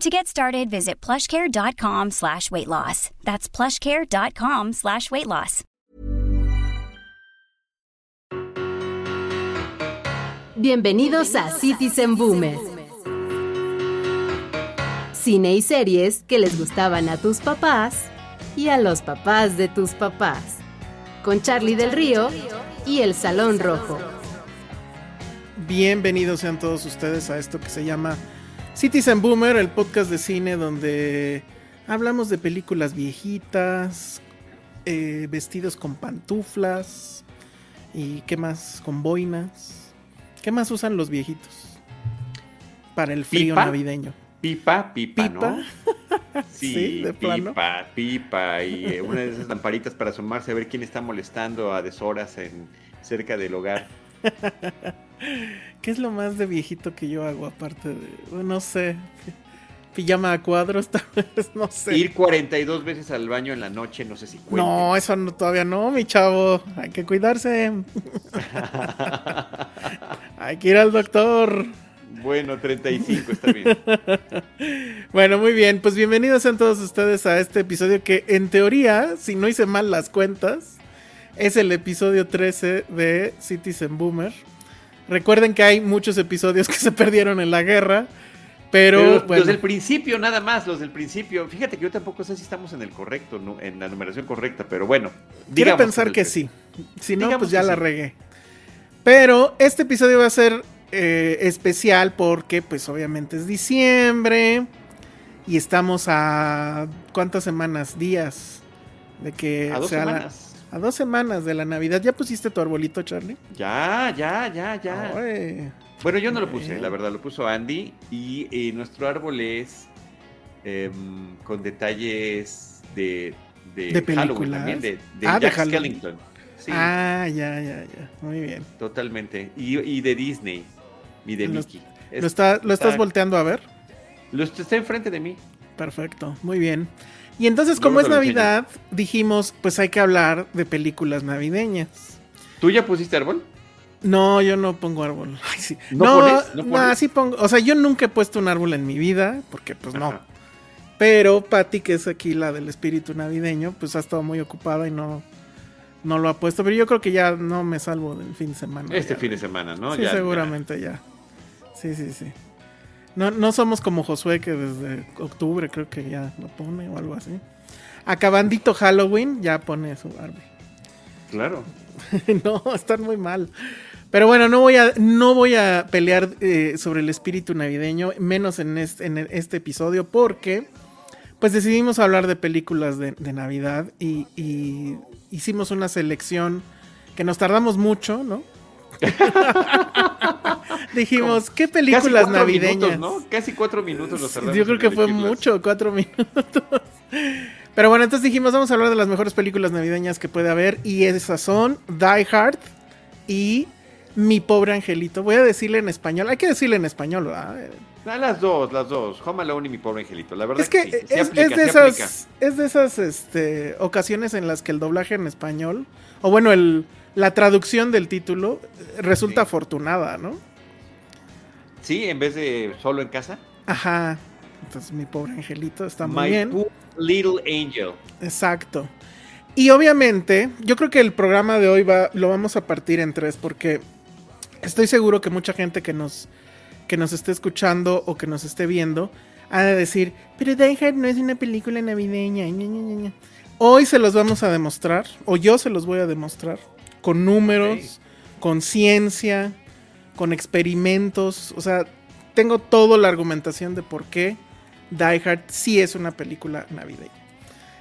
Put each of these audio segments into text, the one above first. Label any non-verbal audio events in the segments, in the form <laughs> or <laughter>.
To get started, visit plushcare.com slash weight loss. That's plushcare.com slash weight loss. Bienvenidos a Citizen Boomer. Cine y series que les gustaban a tus papás y a los papás de tus papás. Con Charlie del Río y El Salón Rojo. Bienvenidos sean todos ustedes a esto que se llama Citizen Boomer, el podcast de cine donde hablamos de películas viejitas, eh, vestidos con pantuflas y qué más, con boinas. ¿Qué más usan los viejitos para el frío ¿Pipa? navideño? Pipa, pipa, ¿Pipa? <laughs> ¿no? Sí, de plano. pipa, pipa y eh, una de esas lamparitas para asomarse a ver quién está molestando a deshoras en cerca del hogar. <laughs> ¿Qué es lo más de viejito que yo hago aparte de, no sé, pijama a cuadros, <laughs> tal vez, no sé. Ir 42 veces al baño en la noche, no sé si cuenta. No, eso no, todavía no, mi chavo. Hay que cuidarse. <laughs> Hay que ir al doctor. bueno, 35 está bien. Bueno, muy bien. Pues bienvenidos sean todos ustedes a este episodio que en teoría, si no hice mal las cuentas, es el episodio 13 de Citizen Boomer. Recuerden que hay muchos episodios que se perdieron en la guerra. Pero, Pero bueno, los del principio, nada más, los del principio. Fíjate que yo tampoco sé si estamos en el correcto, ¿no? en la numeración correcta, pero bueno. quiero pensar que 13. sí. Si no, Digamos pues ya la sí. regué. Pero este episodio va a ser eh, especial porque, pues obviamente es diciembre. Y estamos a. ¿Cuántas semanas? Días. De que A dos sea la- semanas. A dos semanas de la Navidad. ¿Ya pusiste tu arbolito, Charlie? Ya, ya, ya, ya. Ay, Bueno, yo no lo puse, la verdad, lo puso Andy. Y eh, nuestro árbol es em, con detalles de, de, ¿De Halloween también, de, de Ah, Jack. Skellington. Sí, Ah, ya, ya, ya. Muy bien. totalmente. Y, y de Disney y de Lo- Mickey. Es- ¿Lo, está, ¿Lo estás volteando a ver? lo est- está enfrente de mí. Perfecto, muy bien. Y entonces, como es. Navidad, dijimos, pues hay que hablar de películas navideñas. ¿Tú ya pusiste árbol? No, yo no pongo árbol. <laughs> Ay, sí. ¿No No, pones? ¿No sí pongo. O sea, yo nunca he puesto un árbol en mi vida, porque pues no. Pero Patty, que es aquí la del espíritu navideño, pues ha estado muy ocupada y no, no lo ha puesto. Pero yo creo que ya no me salvo del fin de semana. Este ya. fin de semana, ¿no? Sí, Ya- seguramente ya. Sí, sí, sí. No, no somos como Josué que desde octubre creo que ya lo pone o algo así. Acabandito Halloween ya pone su árbol. ya. Claro. <laughs> no, están muy mal. Pero bueno, no voy a, no voy a pelear eh, sobre el espíritu navideño, menos en este, en este episodio, porque pues decidimos hablar de películas de, de Navidad y, y hicimos una selección que nos tardamos mucho, ¿no? <laughs> Dijimos, ¿qué películas Casi cuatro navideñas? Minutos, ¿no? Casi cuatro minutos los tardamos Yo creo que fue mucho, cuatro <laughs> minutos. Pero bueno, entonces dijimos, vamos a hablar de las mejores películas navideñas que puede haber. Y esas son Die Hard y Mi Pobre Angelito. Voy a decirle en español. Hay que decirle en español, ¿verdad? Ah, las dos, las dos. Home Alone y mi pobre angelito. La verdad Es que sí, sí es, aplica, es de aplica. esas, es de esas este, ocasiones en las que el doblaje en español, o bueno, el, la traducción del título resulta Sí. afortunada, ¿no? Sí, en vez de solo en casa. Ajá. Entonces, Mi Pobre Angelito está muy My bien. poor little angel. Exacto. Y obviamente, yo creo que el programa de hoy va, lo vamos a partir en tres porque estoy seguro que mucha gente que nos, que nos esté escuchando o que nos esté viendo ha de decir, pero Die Hard no es una película navideña. ña, ña, ña, ña". Hoy se los vamos a demostrar, o yo se los voy a demostrar, con números, con ciencia, con experimentos. O sea, tengo toda la argumentación de por qué Die Hard sí es una película navideña.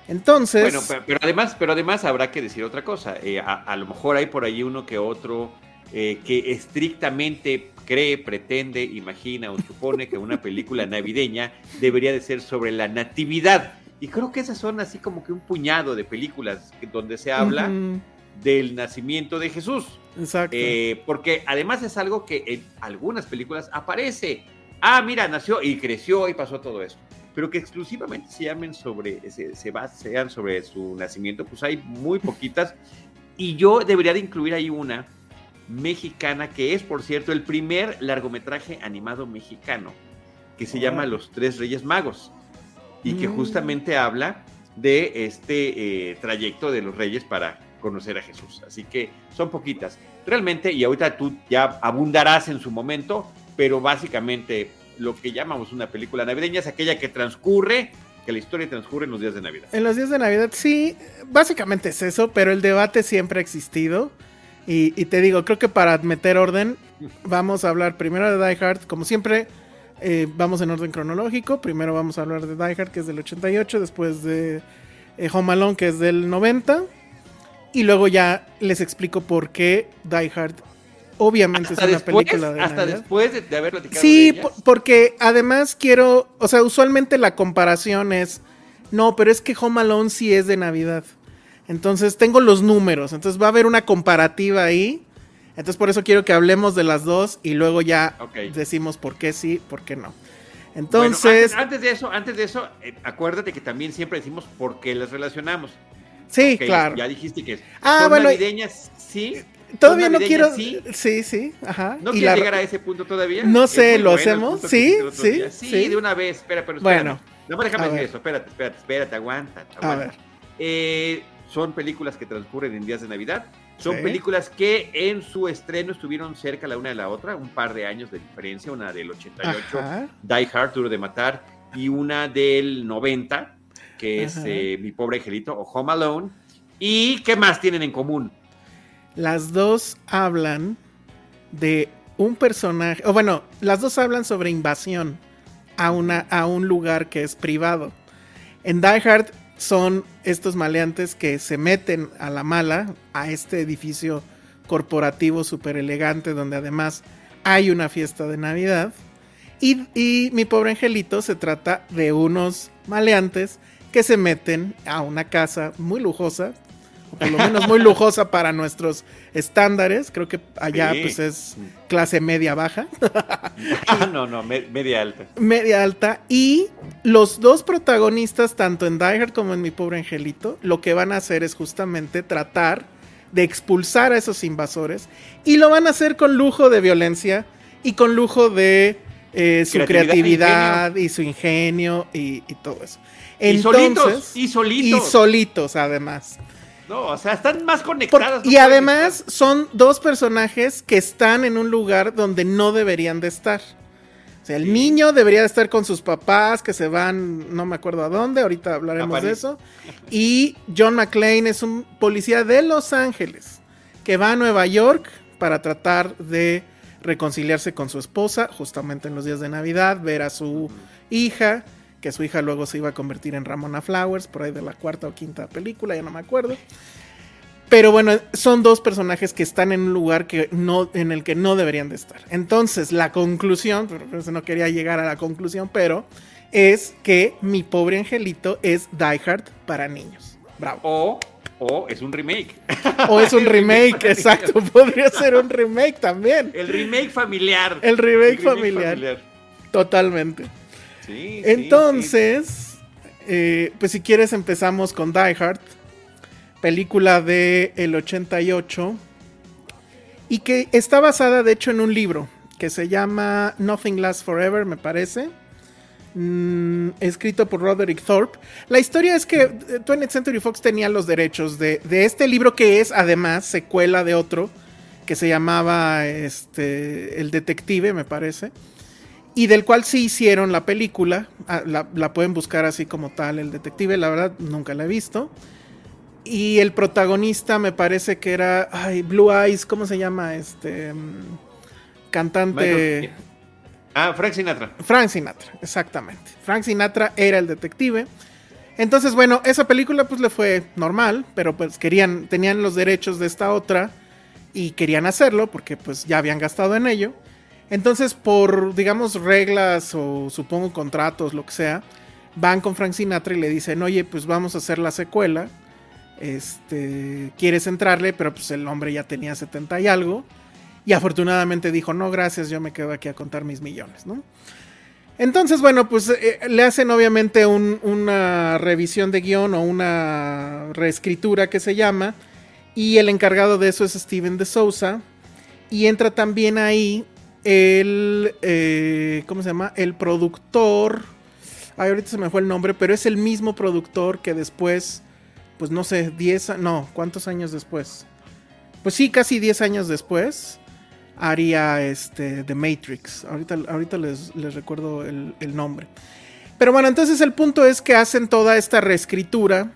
Entonces, Bueno, pero, pero además, pero además habrá que decir otra cosa. Eh, a, a lo mejor hay por ahí uno que otro eh, que estrictamente cree, pretende, imagina o supone que una película <laughs> navideña debería de ser sobre la natividad. Y creo que esas son así como que un puñado de películas donde se habla del nacimiento de Jesús. exacto. Eh, porque además es algo que en algunas películas aparece. Ah, mira, nació y creció y pasó todo eso. Pero que exclusivamente se llamen sobre, se, se basean sobre su nacimiento, pues hay muy poquitas. Y yo debería de incluir ahí una mexicana, que es, por cierto, el primer largometraje animado mexicano, que se llama Oh. Los Tres Reyes Magos. Y que Mm. justamente habla de este eh, trayecto de los reyes para conocer a Jesús. Así que son poquitas. Realmente, y ahorita tú ya abundarás en su momento, pero básicamente lo que llamamos una película navideña es aquella que transcurre, que la historia transcurre en los días de Navidad. En los días de Navidad sí, básicamente es eso, pero el debate siempre ha existido. Y, y te digo, creo que para meter orden, <laughs> vamos a hablar primero de Die Hard, como siempre, eh, vamos en orden cronológico. Primero vamos a hablar de Die Hard, que es del 88, después de eh, Home Alone, que es del 90. Y luego ya les explico por qué Die Hard obviamente Hasta es una después, película de hasta Navidad. después de, de haber platicado Sí, de ellas. porque además quiero, o sea, usualmente la comparación es, no, pero es que Home Alone sí es de Navidad. Entonces tengo los números, entonces va a haber una comparativa ahí. Entonces por eso quiero que hablemos de las dos y luego ya decimos por qué sí, por qué no. Bueno, Entonces, antes, antes de eso, antes de eso, eh, acuérdate que también siempre decimos por qué las relacionamos. Sí, claro. Ya dijiste que Ah, son bueno, navideñas, sí. Todavía son no quiero. Sí, Sí. sí, ajá. ¿No quieres la- llegar a ese punto todavía? No sé, ¿lo bueno hacemos? Sí, sí, sí, sí. de una vez. Espera, pero Bueno. espérame. No, pero déjame decir ver. eso. Espérate, espérate, espérate, aguanta. A aguanta. ver. Eh, son películas que transcurren en días de Navidad. Son Sí. películas que en su estreno estuvieron cerca la una de la otra, un par de años de diferencia, una del 88, Ajá. Die Hard, Duro de Matar, y una del 90, que es eh, Mi Pobre Angelito o Home Alone. ¿Y qué más tienen en común? Las dos hablan de un personaje, o bueno, las dos hablan sobre invasión a, una, a un lugar que es privado. En Die Hard son estos maleantes que se meten a la mala a este edificio corporativo súper elegante donde además hay una fiesta de Navidad. Y, y mi pobre angelito se trata de unos maleantes que se meten a una casa muy lujosa, o por lo menos muy lujosa para nuestros estándares. Creo que allá Sí. pues es clase media baja, Ah, no, no, me- media alta. media alta. Y los dos protagonistas, tanto en Die Hard como en Mi Pobre Angelito, lo que van a hacer es justamente tratar de expulsar a esos invasores. Y lo van a hacer con lujo de violencia y con lujo de eh, su Creatividad, creatividad y su ingenio y, y todo eso. Y solitos, y solitos. y solitos además. no, o sea, están más Por- conectadas. no y además estar. son dos personajes que están en un lugar donde no deberían de estar. O sea, el Sí. niño debería de estar con sus papás que se van, no me acuerdo a dónde, ahorita hablaremos de eso. Y John McClane es un policía de Los Ángeles que va a Nueva York para tratar de reconciliarse con su esposa, justamente en los días de Navidad, ver a su hija, que su hija luego se iba a convertir en Ramona Flowers, por ahí de la cuarta o quinta película, ya no me acuerdo. Pero bueno, son dos personajes que están en un lugar que no, en el que no deberían de estar. Entonces, la conclusión, eso no quería llegar a la conclusión, pero es que mi pobre angelito es Die Hard para niños. Bravo. O, o es un remake. O es un <laughs> remake exacto. Podría ser un remake también. El remake familiar. El remake familiar. Totalmente. Entonces, eh, pues si quieres empezamos con Die Hard, película de el 88 y que está basada de hecho en un libro que se llama Nothing Lasts Forever, me parece. mm, escrito por Roderick Thorpe. La historia es que eh, 20th Century Fox tenía los derechos de, de este libro que es además secuela de otro que se llamaba este, El Detective, me parece. Y del cual sí hicieron la película. Ah, La, la pueden buscar así como tal, el detective, la verdad nunca la he visto. Y el protagonista me parece que era, ay, Blue Eyes, ¿cómo se llama? Este mm, cantante... Michael- Ah, Frank Sinatra. Frank Sinatra, exactamente. Frank Sinatra era el detective. Entonces, bueno, esa película pues le fue normal, pero pues querían, tenían los derechos de esta otra y querían hacerlo porque pues ya habían gastado en ello. Entonces, por, digamos, reglas o supongo contratos, lo que sea, van con Frank Sinatra y le dicen, oye, pues vamos a hacer la secuela. Este, ¿quieres entrarle? Pero pues el hombre ya tenía 70 y algo. Y afortunadamente dijo, no, gracias, yo me quedo aquí a contar mis millones, ¿no? Entonces, bueno, pues eh, le hacen obviamente un- una revisión de guion o una reescritura que se llama. Y el encargado de eso es Steven de Souza. Y entra también ahí el, eh, ¿cómo se llama? El productor. Ay, ahorita se me fue el nombre, pero es el mismo productor que después, pues no sé, 10, a- no, ¿cuántos años después? Pues sí, casi 10 años después haría este The Matrix. Ahorita, ahorita les, les recuerdo el, el nombre. Pero bueno, entonces el punto es que hacen toda esta reescritura.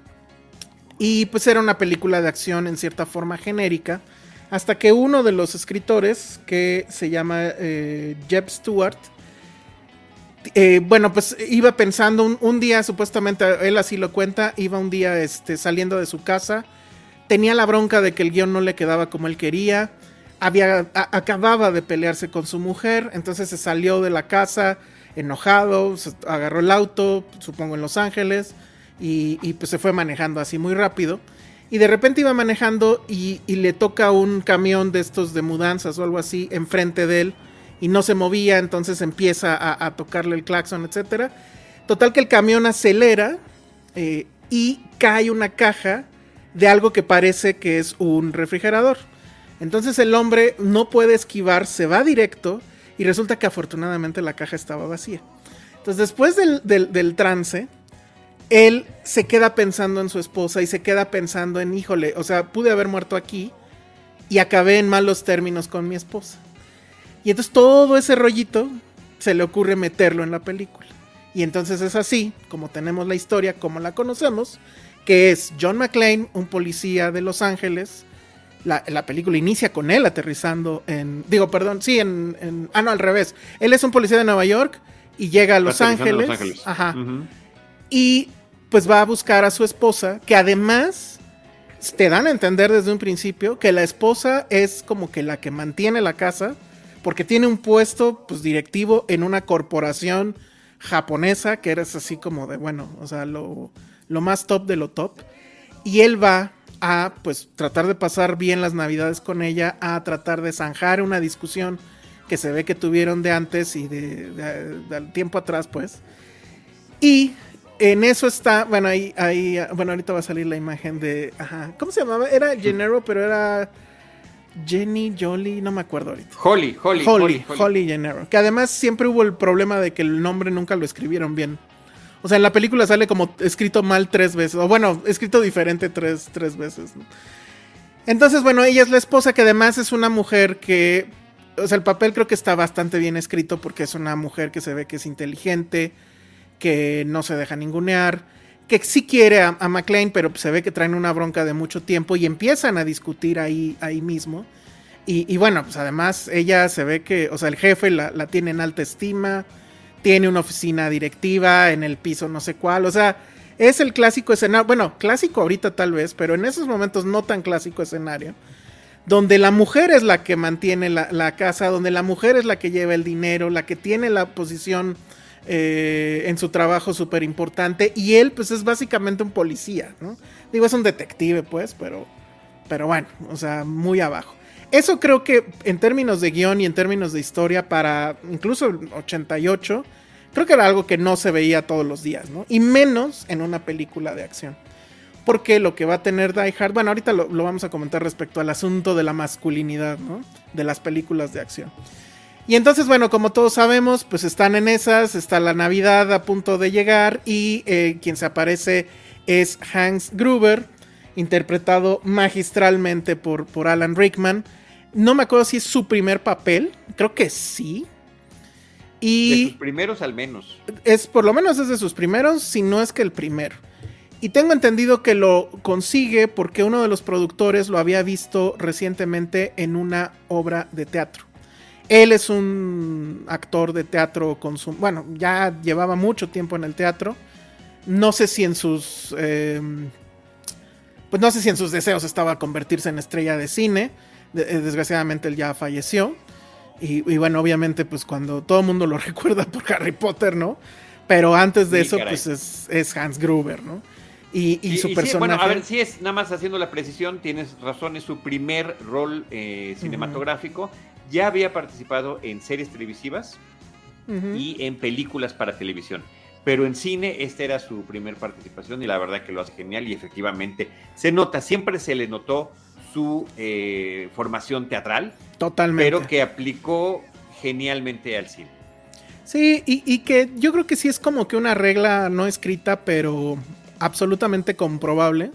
Y pues era una película de acción en cierta forma genérica. Hasta que uno de los escritores, que se llama eh, Jeb Stewart, eh, bueno, pues iba pensando un, día, supuestamente él así lo cuenta, iba un día este, saliendo de su casa, tenía la bronca de que el guion no le quedaba como él quería, había, acababa de pelearse con su mujer, entonces se salió de la casa enojado, se agarró el auto, supongo en Los Ángeles, y, y, pues se fue manejando así muy rápido. Y de repente iba manejando y, le toca un camión de estos de mudanzas o algo así enfrente de él y no se movía, entonces empieza a, tocarle el claxon, etcétera. Total que el camión acelera eh, y cae una caja de algo que parece que es un refrigerador. Entonces el hombre no puede esquivar, se va directo y resulta que afortunadamente la caja estaba vacía. Entonces después del trance, él se queda pensando en su esposa y se queda pensando en, híjole, o sea, pude haber muerto aquí y acabé en malos términos con mi esposa. Y entonces todo ese rollito se le ocurre meterlo en la película. Y entonces es así, como tenemos la historia, como la conocemos, que es John McClane, un policía de Los Ángeles. La, la película inicia con él aterrizando en. Digo, perdón, sí, en, en- Ah, no, al revés. Él es un policía de Nueva York y llega a Los Ángeles. en Los Ángeles. Ajá. Y pues va a buscar a su esposa, que además te dan a entender desde un principio que la esposa es como que la que mantiene la casa, porque tiene un puesto pues directivo en una corporación japonesa, que eres así como de, bueno, o sea, lo, lo más top de lo top. Y él va a pues tratar de pasar bien las navidades con ella, a tratar de zanjar una discusión que se ve que tuvieron de antes y de, tiempo atrás, pues. Y en eso está, bueno, ahí, ahí, bueno, ahorita va a salir la imagen de, ajá, ¿cómo se llamaba? Era Gennaro, pero era Jenny Jolie, no me acuerdo ahorita. Holly, Holly, Holly, Holly, Gennaro. Que además siempre hubo el problema de que el nombre nunca lo escribieron bien. O sea, en la película sale como escrito mal tres veces. O bueno, escrito diferente tres, tres veces. ¿no? Entonces, bueno, ella es la esposa que además es una mujer que... O sea, el papel creo que está bastante bien escrito porque es una mujer que se ve que es inteligente, que no se deja ningunear, que sí quiere a, a McLean, pero se ve que traen una bronca de mucho tiempo y empiezan a discutir ahí, ahí mismo. Y, y bueno, pues además ella se ve que, o sea, el jefe la, la tiene en alta estima, tiene una oficina directiva en el piso no sé cuál, o sea, es el clásico escenario, bueno, clásico ahorita tal vez, pero en esos momentos no tan clásico escenario, donde la mujer es la que mantiene la, la casa, donde la mujer es la que lleva el dinero, la que tiene la posición eh, en su trabajo súper importante, y él pues es básicamente un policía, ¿no? Digo, es un detective pues, pero, pero bueno, o sea, muy abajo. Eso creo que en términos de guion y en términos de historia para incluso el 88, creo que era algo que no se veía todos los días. Y menos en una película de acción. Porque lo que va a tener Die Hard, bueno, ahorita lo, vamos a comentar respecto al asunto de la masculinidad. De las películas de acción. Y entonces, bueno, como todos sabemos, pues están en esas, está la Navidad a punto de llegar y eh, quien se aparece es Hans Gruber, interpretado magistralmente por, por Alan Rickman. No me acuerdo si es su primer papel, creo que sí. Y de sus primeros al menos. Es por lo menos es de sus primeros, si no es que el primero. Y tengo entendido que lo consigue porque uno de los productores lo había visto recientemente en una obra de teatro. Él es un actor de teatro con su, bueno, ya llevaba mucho tiempo en el teatro. No sé si en sus eh, pues no sé si en sus deseos estaba convertirse en estrella de cine. Eh, desgraciadamente él ya falleció. Y, bueno, obviamente, pues cuando todo el mundo lo <laughs> recuerda por Harry Potter, ¿no? Pero antes de eso, pues es, Hans Gruber, ¿no? Y, su personaje. bueno, a ver, si es nada más haciendo la precisión, tienes razón, es su primer rol eh, cinematográfico. Ya había participado en series televisivas y en películas para televisión pero en cine esta era su primer participación y la verdad que lo hace genial y efectivamente se nota, siempre se le notó su eh, formación teatral. Totalmente. Pero que aplicó genialmente al cine. Sí, y, que yo creo que sí es como que una regla no escrita, pero absolutamente comprobable,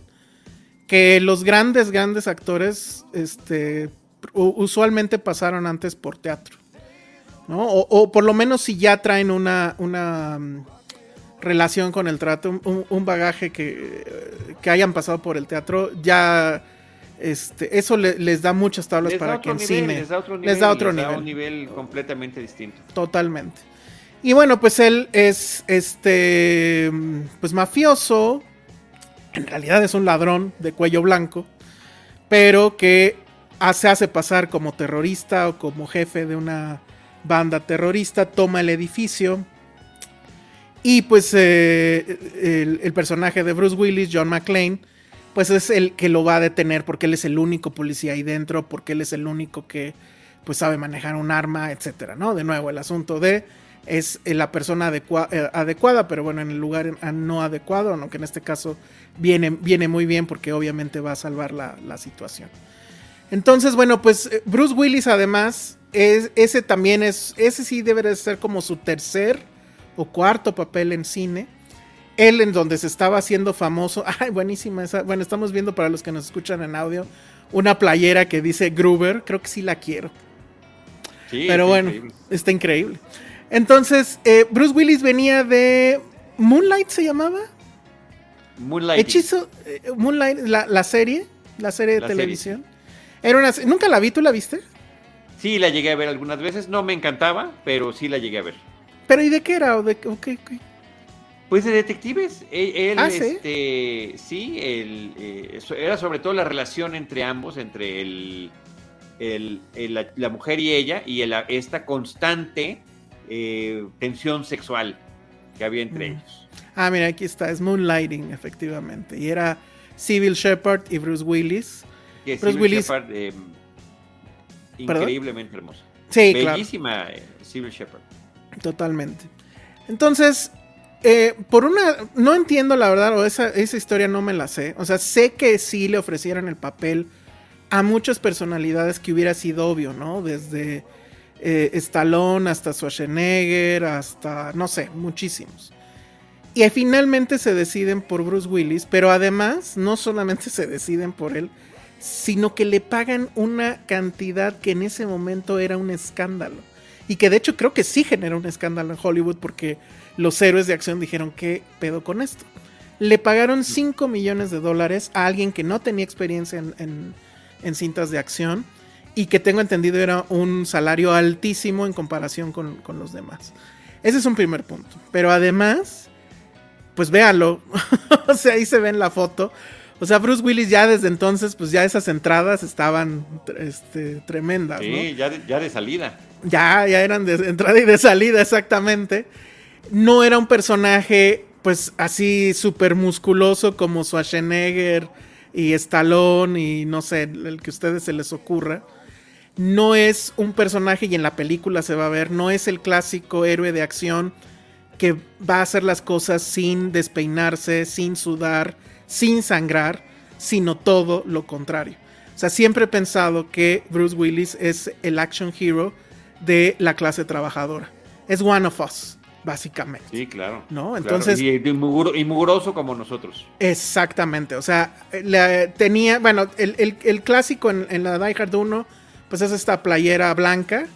que los grandes, grandes actores, este, usualmente pasaron antes por teatro. ¿no? O, o, por lo menos si ya traen una, una relación con el trato, un, bagaje que, hayan pasado por el teatro, ya este, eso les da muchas tablas para que en cine les da otro nivel, les da otro nivel. un nivel completamente distinto. Totalmente. Y bueno, pues él es este pues mafioso, en realidad es un ladrón de cuello blanco, pero que se hace pasar como terrorista o como jefe de una banda terrorista, toma el edificio, y pues eh, el, personaje de Bruce Willis, John McClane, pues es el que lo va a detener porque él es el único policía ahí dentro, porque él es el único que pues sabe manejar un arma, etcétera, ¿no? De nuevo, el asunto de es la persona eh, adecuada, pero bueno, en el lugar no adecuado, aunque en este caso viene, viene muy bien porque obviamente va a salvar la situación. Entonces, bueno, pues eh, Bruce Willis además, es, ese también es, ese sí debe de ser como su tercer o cuarto papel en cine. Él en donde se estaba haciendo famoso. <laughs> Ay, buenísima esa. Bueno, estamos viendo para los que nos escuchan en audio una playera que dice Gruber. Creo que sí la quiero. Sí, Pero bueno, está increíble. Entonces, eh, Bruce Willis venía de Moonlight, ¿se llamaba? Moonlight. Hechizo, eh, Moonlight, la, serie, la serie de televisión. Era una, Nunca la vi, ¿tú la viste? Sí, la llegué a ver algunas veces. No me encantaba, pero sí la llegué a ver. ¿Pero y de qué era? ¿O de qué, Pues de detectives. E, él, ¿Ah, sí? Este, sí, eh, era sobre todo la relación entre ambos, entre el, la, mujer y ella, y esta constante eh, tensión sexual que había entre mm. ellos. Ah, mira, aquí está, es Moonlighting, efectivamente. Y era Civil Shepard y Bruce Willis. Bruce Willis. Shepard, em, increíblemente hermosa. Sí, Bellísima eh, Civil Shepard. Totalmente. Entonces, eh, por una, no entiendo la verdad, o esa, esa historia no me la sé. O sea, sé que sí le ofrecieran el papel a muchas personalidades que hubiera sido obvio, ¿no? Desde eh, Stallone hasta Schwarzenegger, hasta, no sé, muchísimos. Y finalmente se deciden por Bruce Willis, pero además no solamente <laughs> se deciden por él, sino que le pagan una cantidad que en ese momento era un escándalo y que de hecho creo que sí generó un escándalo en Hollywood porque los héroes de acción dijeron, ¿qué pedo con esto? Le pagaron 5 millones de dólares a alguien que no tenía experiencia en, cintas de acción y que tengo entendido era un salario altísimo en comparación con, con los demás. Ese es un primer punto. Pero además, pues véalo, <laughs> o sea, ahí se ve en la foto. O sea, Bruce Willis ya desde entonces, pues ya esas entradas estaban este, tremendas. Sí, ya, ya de salida. Ya, ya eran de entrada y de salida, exactamente. No era un personaje, pues así súper musculoso como Schwarzenegger y Stallone y no sé, el que a ustedes se les ocurra. No es un personaje, y en la película se va a ver, no es el clásico héroe de acción que va a hacer las cosas sin despeinarse, sin sudar, sin sangrar, sino todo lo contrario. O sea, siempre he pensado que Bruce Willis es el action hero de la clase trabajadora. Es one of us, básicamente. Sí, claro. ¿No? Entonces. Y, mugroso como nosotros. Exactamente. O sea, tenía. Bueno, el, clásico en, la Die Hard 1, pues es esta playera blanca.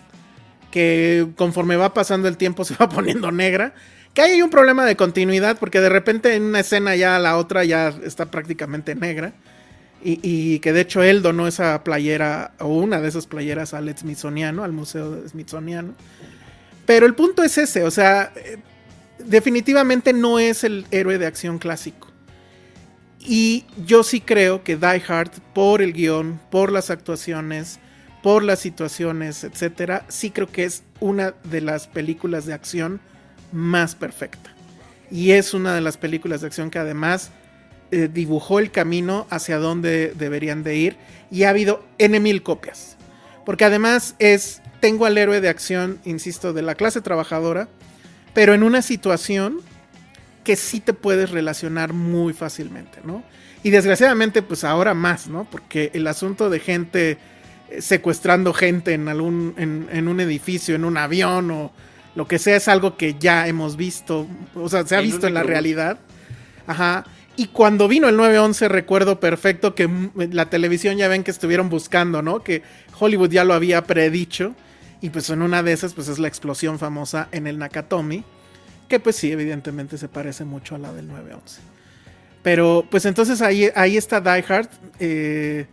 que conforme va pasando el tiempo <laughs> se va poniendo negra. Que hay un problema de continuidad porque de repente en una escena ya la otra ya está prácticamente negra. Y, que de hecho él donó esa playera o una de esas playeras al Smithsoniano, al Museo Smithsoniano. Pero el punto es ese, o sea, eh, definitivamente no es el héroe de acción clásico. Y yo sí creo que Die Hard, por el guion, por las actuaciones, por las situaciones, etcétera, sí creo que es una de las películas de acción más perfecta. Y es una de las películas de acción que además eh, dibujó el camino hacia donde deberían de ir. Y ha habido N mil copias. Porque además es, tengo al héroe de acción, insisto, de la clase trabajadora, pero en una situación que sí te puedes relacionar muy fácilmente, ¿no? Y desgraciadamente, pues ahora más, ¿no? Porque el asunto de gente eh, secuestrando gente en algún, en, un edificio, en un avión o lo que sea, es algo que ya hemos visto, o sea, se ha visto en la realidad. Ajá. Y cuando vino el 911 recuerdo perfecto que la televisión ya ven que estuvieron buscando, ¿no? Que Hollywood ya lo había predicho. Y pues en una de esas pues es la explosión famosa en el Nakatomi que pues sí, evidentemente se parece mucho a la del 911. Pero pues entonces ahí, ahí está Die Hard. Eh,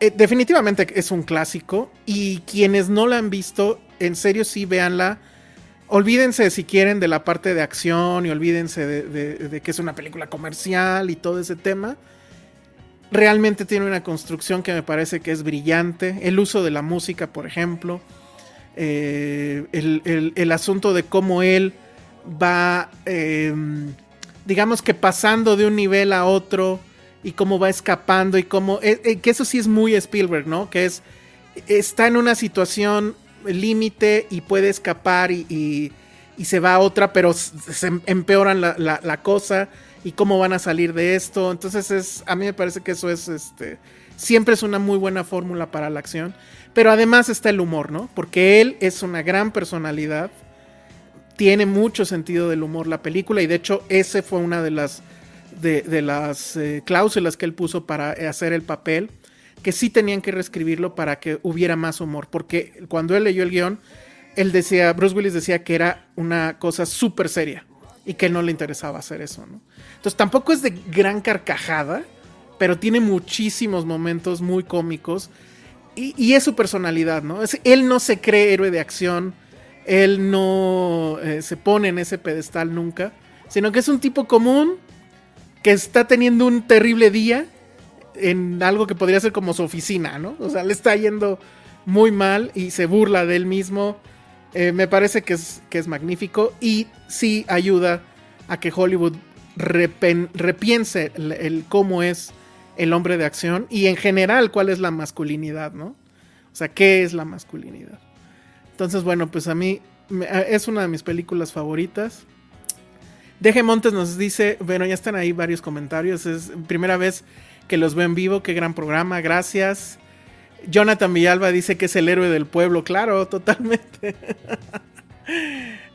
eh, definitivamente es un clásico. Y quienes no la han visto, en serio sí véanla. Olvídense si quieren de la parte de acción y olvídense de, que es una película comercial y todo ese tema. Realmente tiene una construcción que me parece que es brillante. El uso de la música, por ejemplo. Eh, el, asunto de cómo él va, em, digamos que pasando de un nivel a otro y cómo va escapando y cómo, eh, eh, que eso sí es muy Spielberg, ¿no? Que es, está en una situación límite y puede escapar y, se va a otra, pero se empeoran la, cosa y cómo van a salir de esto. Entonces es, a mí me parece que eso es, este, siempre es una muy buena fórmula para la acción. Pero además está el humor, ¿no? Porque él es una gran personalidad tiene mucho sentido del humor la película y de hecho ese fue una de las, de, las eh, cláusulas que él puso para hacer el papel, que sí tenían que reescribirlo para que hubiera más humor, porque cuando él leyó el guion, él decía, Bruce Willis decía que era una cosa súper seria y que no le interesaba hacer eso, ¿no? Entonces tampoco es de gran carcajada, pero tiene muchísimos momentos muy cómicos y, es su personalidad, ¿no? Es, él no se cree héroe de acción, él no eh, se pone en ese pedestal nunca, sino que es un tipo común que está teniendo un terrible día en algo que podría ser como su oficina, ¿no? O sea, le está yendo muy mal y se burla de él mismo. Eh, me parece que es, que es magnífico y sí ayuda a que Hollywood repiense el, cómo es el hombre de acción y en general cuál es la masculinidad, ¿no? O sea, ¿qué es la masculinidad? Entonces, bueno, pues a mí es una de mis películas favoritas. Deje Montes nos dice, bueno, ya están ahí varios comentarios. Es primera vez que los veo en vivo, qué gran programa, gracias. Jonathan Villalba dice que es el héroe del pueblo, claro, totalmente. <laughs>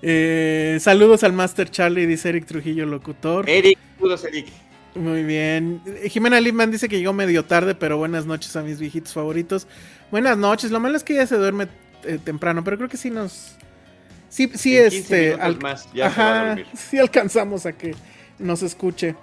Eh, saludos al Master Charlie, dice Eric Trujillo, locutor. Eric, saludos Eric. Muy bien. Jimena Lipman dice que llegó medio tarde, pero buenas noches a mis viejitos favoritos. Buenas noches. Lo malo es que ya se duerme eh, temprano, pero creo que sí nos. Sí, sí, este. más, ya sí alcanzamos a que nos escuche.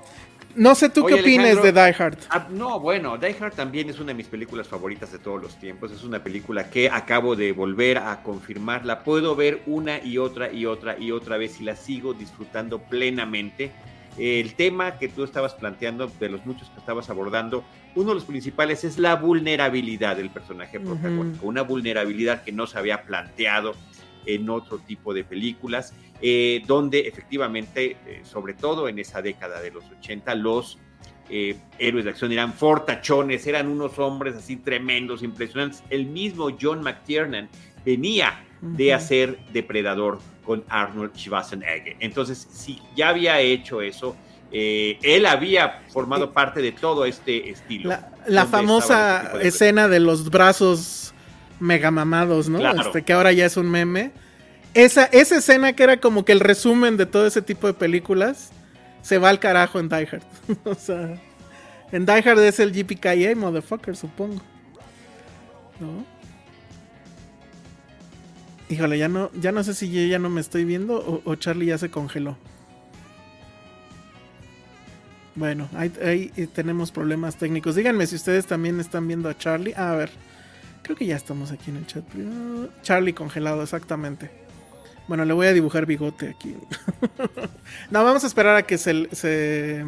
No sé tú qué opinas de Die Hard. Ah, no, bueno, Die Hard también es una de mis películas favoritas de todos los tiempos. Es una película que acabo de volver a confirmar. La puedo ver una y otra y otra y otra vez y la sigo disfrutando plenamente el tema que tú estabas planteando, de los muchos que estabas abordando, uno de los principales es la vulnerabilidad del personaje protagónico, una vulnerabilidad que no se había planteado en otro tipo de películas, eh, donde efectivamente, eh, sobre todo en esa década de los 80, los eh, héroes de acción eran fortachones, eran unos hombres así tremendos, impresionantes. El mismo John McTiernan venía de hacer Depredador con Arnold Schwarzenegger. Entonces, si ya había hecho eso, eh, él había formado parte de todo este estilo. La, famosa este escena de los brazos mega mamados, ¿no? Este, que ahora ya es un meme. Esa, esa escena que era como que el resumen de todo ese tipo de películas se va al carajo en Die Hard. <laughs> o sea, en Die Hard es el GPKA, motherfucker, supongo. ¿No? Híjole, ya no, ya no sé si yo ya no me estoy viendo o, o Charlie ya se congeló. Bueno, ahí, ahí, eh, tenemos problemas técnicos. Díganme si ustedes también están viendo a Charlie. Ah, a ver, creo que ya estamos aquí en el chat. Charlie congelado, exactamente. Bueno, le voy a dibujar bigote aquí. <laughs> no, vamos a esperar a que se,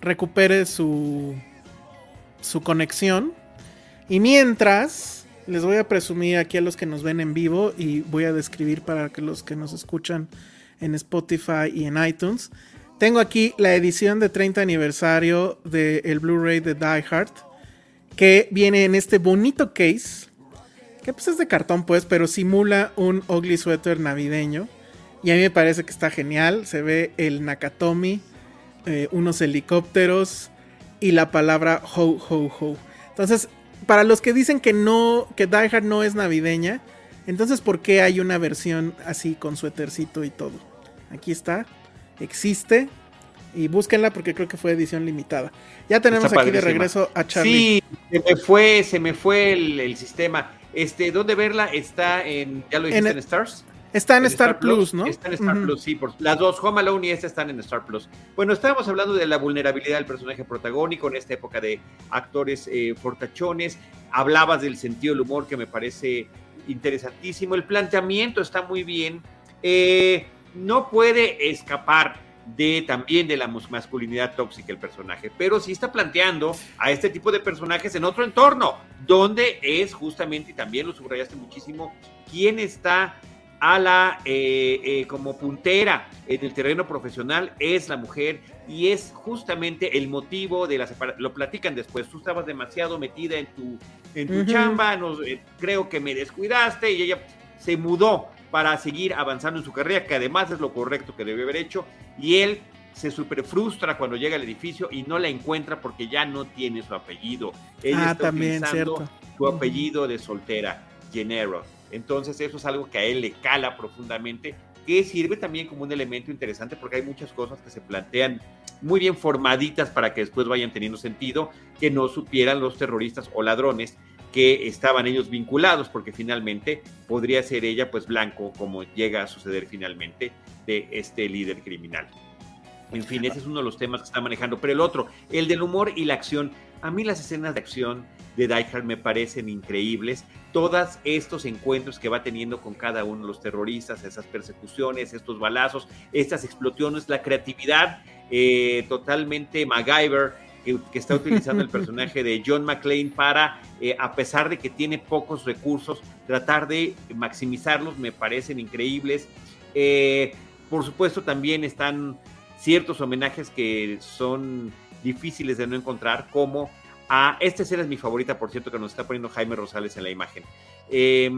recupere su, su conexión. Y mientras, les voy a presumir aquí a los que nos ven en vivo y voy a describir para que los que nos escuchan en Spotify y en iTunes. Tengo aquí la edición de 30 aniversario del Blu-ray de Die Hard, que viene en este bonito case, que pues es de cartón pues, pero simula un ugly sweater navideño. Y a mí me parece que está genial, se ve el Nakatomi, eh, unos helicópteros y la palabra ho ho ho. Entonces, para los que dicen que no, que Die Hard no es navideña, entonces ¿por qué hay una versión así con suétercito y todo? Aquí está existe. Y búsquenla porque creo que fue edición limitada. Ya tenemos aquí de regreso a Charlie. Sí, se me fue, se me fue el, el sistema. Este, ¿dónde verla? Está en, ya lo dijiste, en, en Stars. Está en, Star, Star Plus, Plus, ¿no? Está en Star uh -huh. Plus, sí. Por, las dos, Home Alone y esta están en Star Plus. Bueno, estábamos hablando de la vulnerabilidad del personaje protagónico en esta época de actores eh, fortachones. Hablabas del sentido del humor que me parece interesantísimo. El planteamiento está muy bien. Eh, no puede escapar de también de la masculinidad tóxica el personaje, pero sí está planteando a este tipo de personajes en otro entorno, donde es justamente, y también lo subrayaste muchísimo, quién está a la eh, eh, como puntera en el terreno profesional es la mujer y es justamente el motivo de la separación. Lo platican después. Tú estabas demasiado metida en tu, en tu uh -huh. chamba, nos, eh, creo que me descuidaste y ella se mudó para seguir avanzando en su carrera, que además es lo correcto que debe haber hecho, y él se super frustra cuando llega al edificio y no la encuentra porque ya no tiene su apellido. Él ah, está también, utilizando cierto. su apellido de soltera, Gennaro. Entonces eso es algo que a él le cala profundamente, que sirve también como un elemento interesante porque hay muchas cosas que se plantean muy bien formaditas para que después vayan teniendo sentido, que no supieran los terroristas o ladrones que estaban ellos vinculados, porque finalmente podría ser ella pues blanco, como llega a suceder finalmente de este líder criminal. En fin, ese es uno de los temas que está manejando. Pero el otro, el del humor y la acción. A mí las escenas de acción de Die Hard me parecen increíbles. Todos estos encuentros que va teniendo con cada uno de los terroristas, esas persecuciones, estos balazos, estas explosiones, la creatividad eh, totalmente MacGyver que, que, está utilizando el personaje de John McClane para, eh, a pesar de que tiene pocos recursos, tratar de maximizarlos, me parecen increíbles. Eh, por supuesto, también están ciertos homenajes que son difíciles de no encontrar, como a esta escena es mi favorita, por cierto, que nos está poniendo Jaime Rosales en la imagen, eh,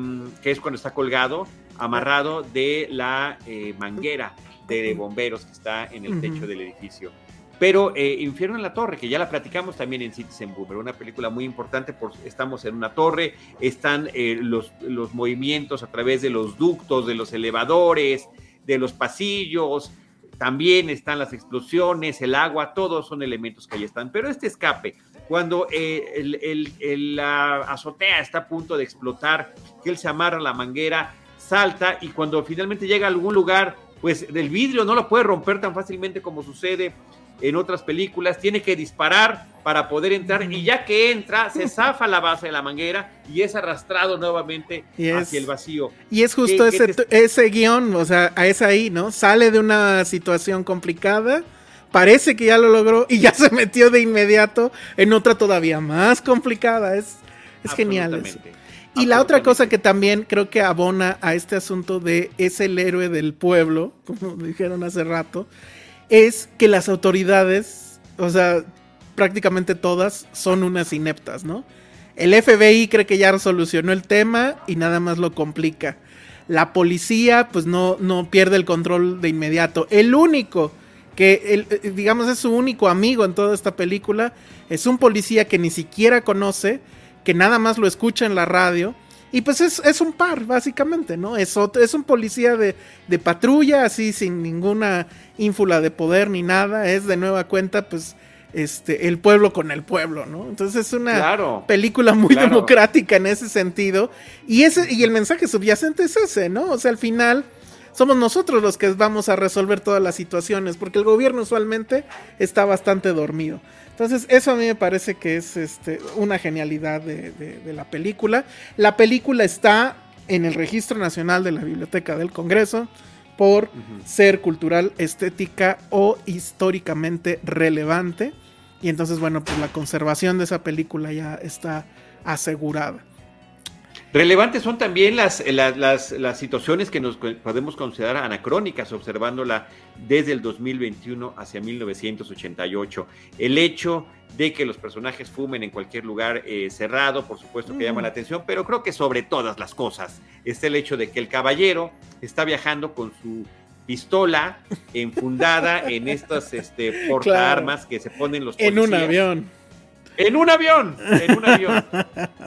que es cuando está colgado, amarrado de la eh, manguera de bomberos que está en el techo del edificio. Pero eh, Infierno en la Torre, que ya la platicamos también en Citizen Boomer, una película muy importante, por, estamos en una torre, están eh, los, los movimientos a través de los ductos, de los elevadores, de los pasillos, también están las explosiones, el agua, todos son elementos que ahí están. Pero este escape, cuando eh, el, el, el, la azotea está a punto de explotar, que él se amarra la manguera, salta y cuando finalmente llega a algún lugar, pues del vidrio no lo puede romper tan fácilmente como sucede en otras películas, tiene que disparar para poder entrar y ya que entra, se zafa la base de la manguera y es arrastrado nuevamente es, hacia el vacío. Y es justo ¿Qué, ese, qué te... ese guion, o sea, es ahí, ¿no? Sale de una situación complicada, parece que ya lo logró y ya <laughs> se metió de inmediato en otra todavía más complicada, es, es genial eso. Y la otra cosa que también creo que abona a este asunto de es el héroe del pueblo, como dijeron hace rato, es que las autoridades, o sea, prácticamente todas son unas ineptas, ¿no? El FBI cree que ya solucionó el tema y nada más lo complica. La policía, pues no, no pierde el control de inmediato. El único que, el, digamos, es su único amigo en toda esta película, es un policía que ni siquiera conoce, que nada más lo escucha en la radio y pues es, es, un par, básicamente, ¿no? Es, otro, es un policía de, de, patrulla, así sin ninguna ínfula de poder ni nada. Es de nueva cuenta, pues, este, el pueblo con el pueblo, ¿no? Entonces es una Claro. película muy Claro. democrática en ese sentido. Y, ese, y el mensaje subyacente es ese, ¿no? O sea, al final somos nosotros los que vamos a resolver todas las situaciones, porque el gobierno usualmente está bastante dormido. Entonces, eso a mí me parece que es este, una genialidad de, de- de la película. La película está en el Registro Nacional de la Biblioteca del Congreso por ser cultural, estética o históricamente relevante. Y entonces, bueno, pues la conservación de esa película ya está asegurada. Relevantes son también las, las, las, las situaciones que nos podemos considerar anacrónicas, observándola desde el 2021 hacia 1988. El hecho de que los personajes fumen en cualquier lugar eh, cerrado, por supuesto que llama la atención, pero creo que sobre todas las cosas está el hecho de que el caballero está viajando con su pistola enfundada en estas este, <laughs> portaarmas que se ponen los En un avión. En un avión, en un avión.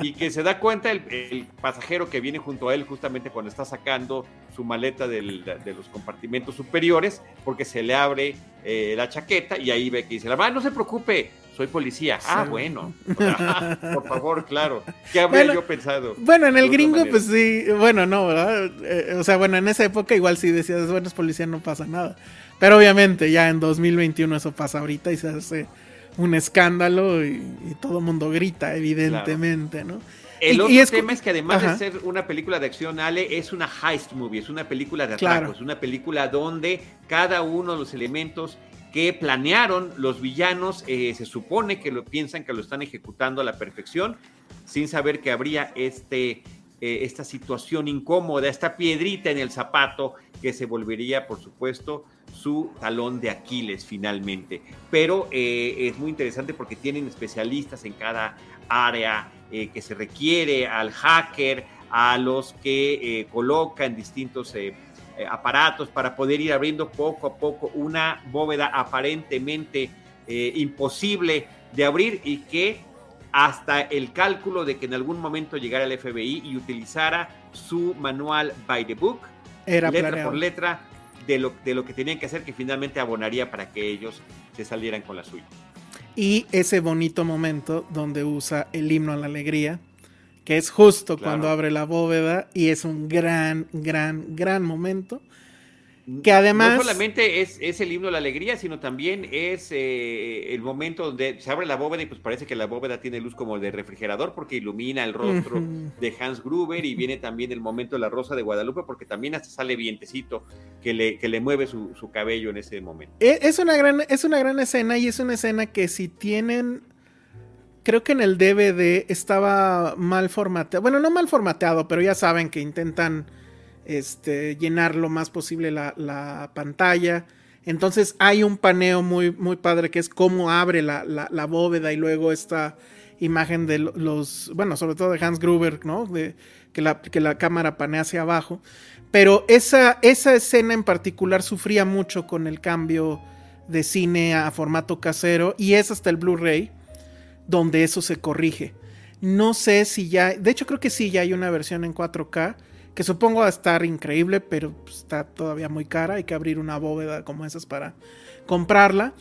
Y que se da cuenta el, el pasajero que viene junto a él justamente cuando está sacando su maleta del- de los compartimentos superiores, porque se le abre eh, la chaqueta y ahí ve que dice, ah, no se preocupe, soy policía. Ah, bueno. Ah, <laughs> por favor, claro. ¿Qué habría Bueno, yo pensado? Bueno, en el gringo, manera. pues sí, bueno, no, ¿verdad? Eh, o sea, bueno, en esa época igual sí decías, bueno, es policía, no pasa nada. Pero obviamente ya en 2021 eso pasa ahorita y se hace un escándalo y, y todo el mundo grita, evidentemente, ¿no? El Y- otro y es cu- tema es que además Ajá. de ser una película de acción, Ale, es una heist movie, es una película de Claro. atracos, una película donde cada uno de los elementos que planearon los villanos eh, se supone que lo piensan que lo están ejecutando a la perfección, sin saber que habría este, eh, esta situación incómoda, esta piedrita en el zapato que se volvería, por supuesto, su talón de Aquiles finalmente. Pero eh, es muy interesante porque tienen especialistas en cada área eh, que se requiere, al hacker, a los que colocan distintos aparatos para poder ir abriendo poco a poco una bóveda aparentemente imposible de abrir y que hasta el cálculo de que en algún momento llegara el FBI y utilizara su manual by the book, Era letra planeado. por letra, de lo, de lo que tenían que hacer, que finalmente abonaría para que ellos se salieran con la suya. Y ese bonito momento donde usa el himno a la alegría, que es justo Claro. cuando abre la bóveda y es un gran, gran, gran momento. Que además- No solamente es, es el himno de la alegría, sino también es eh, el momento donde se abre la bóveda y pues parece que la bóveda tiene luz como de refrigerador porque ilumina el rostro de Hans Gruber y viene también el momento de la Rosa de Guadalupe porque también hasta sale vientecito que le, que le mueve su, su cabello en ese momento. E- Es una, gran, es una gran escena y es una escena que si tienen... Creo que en el DVD estaba mal formateado. Bueno, no mal formateado, pero ya saben que intentan este, llenar lo más posible la, la pantalla. Entonces hay un paneo muy, muy padre que es cómo abre la, la- bóveda y luego esta imagen de lo- los, bueno, sobre todo de Hans Gruber, ¿no? Que, la, que la cámara panea hacia abajo. Pero esa, esa escena en particular sufría mucho con el cambio de cine a formato casero y es hasta el Blu-ray donde eso se corrige. No sé si ya, de hecho creo que sí, ya hay una versión en 4K que supongo va a estar increíble, pero está todavía muy cara, hay que abrir una bóveda como esas para comprarla.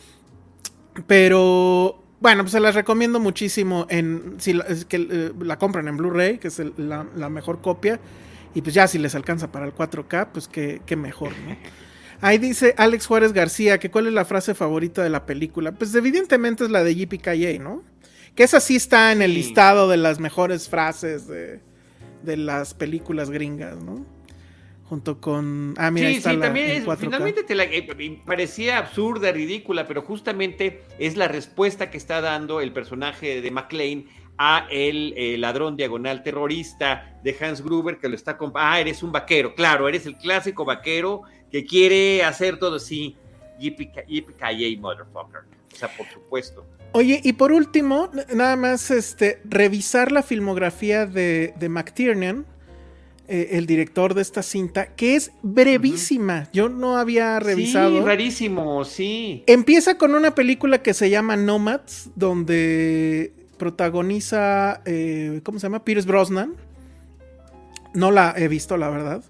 Pero bueno, pues se las recomiendo muchísimo en si la, es que eh, la compran en Blu-ray, que es el- la, la mejor copia. Y pues ya si les alcanza para el 4K, pues qué, qué mejor, ¿no? Ahí dice Alex Juárez García que cuál es la frase favorita de la película. Pues evidentemente es la de Yippee ¿no? Que esa sí está en el Sí. listado de las mejores frases de, de las películas gringas, ¿no? Junto con... Ah, mira, sí, está sí, la también es, 4K. finalmente te la, eh, parecía absurda, ridícula, pero justamente es la respuesta que está dando el personaje de McLean a el, eh, ladrón diagonal terrorista de Hans Gruber que lo está ah eres un vaquero claro eres el clásico vaquero que quiere hacer todo así yippee motherfucker o sea por supuesto Oye, y por último, nada más este, revisar la filmografía de, de McTiernan, eh, el director de esta cinta, que es brevísima. Yo no había revisado. sí rarísimo sí Empieza con una película que se llama Nomads, donde protagoniza, eh, ¿cómo se llama? Pierce Brosnan. No la he visto, la verdad.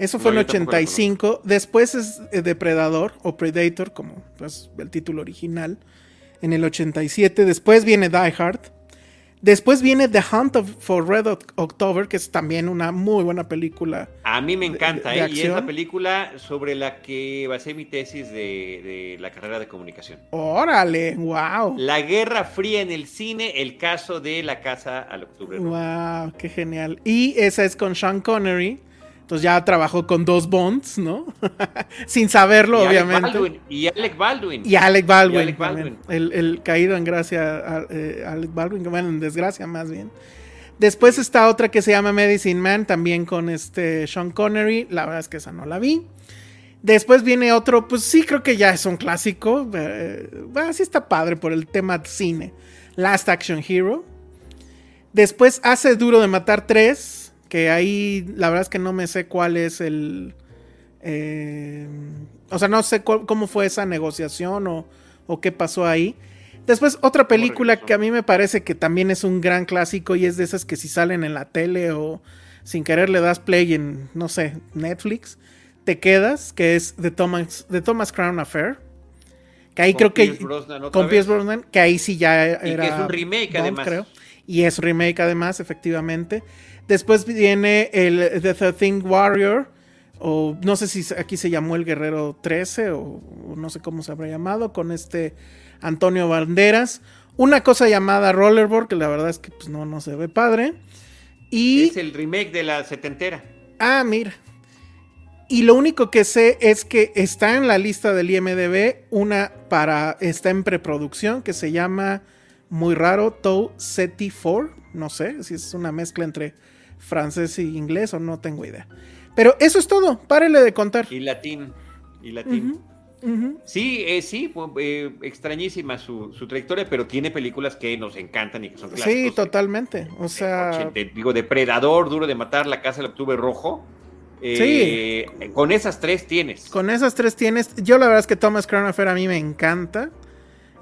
Eso fue en yo tampoco la 85. Después es eh, Depredador o Predator, como pues, el título original. en el 87. Después viene Die Hard. Después viene The Hunt for Red October, que es también una muy buena película. A mí me encanta, ¿eh? y es la película sobre la que basé mi tesis de, de, la carrera de comunicación. Órale, wow. La Guerra Fría en el cine, el caso de la Casa al Octubre. Wow, qué genial. Y esa es con Sean Connery. Entonces ya trabajó con dos Bonds, ¿no? <laughs> Sin saberlo, obviamente. y Alec Baldwin. Y Alec Baldwin. El, caído en gracia, eh, Alec Baldwin, bueno, en desgracia más bien. Después está otra que se llama Medicine Man, también con este Sean Connery. La verdad es que esa no la vi. Después viene otro, pues sí, creo que ya es un clásico. Eh, sí está padre por el tema cine. Last Action Hero. Después hace Duro de Matar 3 que ahí la verdad es que no me sé cuál es el... Eh, o sea, no sé cómo fue esa negociación o, o, qué pasó ahí. Después, otra película que a mí me parece que también es un gran clásico y es de esas que si salen en la tele o sin querer le das play en, no sé, Netflix, te quedas, que es The Thomas, The Thomas Crown Affair. Que ahí creo que... con Pierce Brosnan, que ahí sí ya era... Y que es un remake además. Creo. Y es remake además, efectivamente. Después viene el The Thirteenth Warrior, o no sé si aquí se llamó el Guerrero 13, o, no sé cómo se habrá llamado, con este Antonio Banderas. Una cosa llamada Rollerboard, que la verdad es que pues, no, no se ve padre. Y... Es el remake de la setentera. Ah, mira. Y lo único que sé es que está en la lista del IMDB una para. está en preproducción que se llama muy raro Tow Seti 4. No sé si es una mezcla entre francés y inglés o no tengo idea. Pero eso es todo, párele de contar. Y latín, y latín. Sí, eh, sí, eh, extrañísima su, trayectoria, pero tiene películas que nos encantan y que son clásicos. Sí, totalmente. O sea, digo, Depredador, Duro de Matar, La Casa del Octubre Rojo. Eh, sí. Con esas tres tienes. Con esas tres tienes. Yo la verdad es que Thomas Crown Affair a mí me encanta.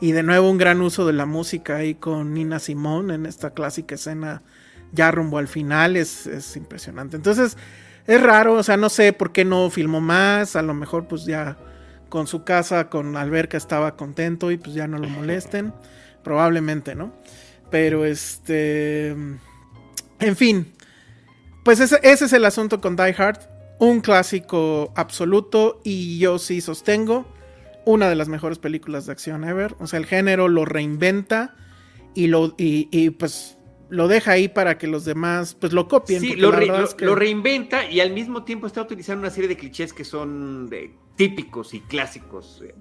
Y de nuevo un gran uso de la música ahí con Nina Simone en esta clásica escena ya rumbo al final, es, impresionante. Entonces, es raro, o sea, no sé por qué no filmó más, a lo mejor pues ya con su casa, con alberca estaba contento y pues ya no lo molesten, <laughs> probablemente, ¿no? Pero este, en fin, pues ese, ese es el asunto con Die Hard, un clásico absoluto y yo sí sostengo una de las mejores películas de acción ever, o sea, el género lo reinventa y lo y, y pues lo deja ahí para que los demás pues lo copien. Sí, lo, reinventa y al mismo tiempo está utilizando una serie de clichés que son típicos y clásicos, eh,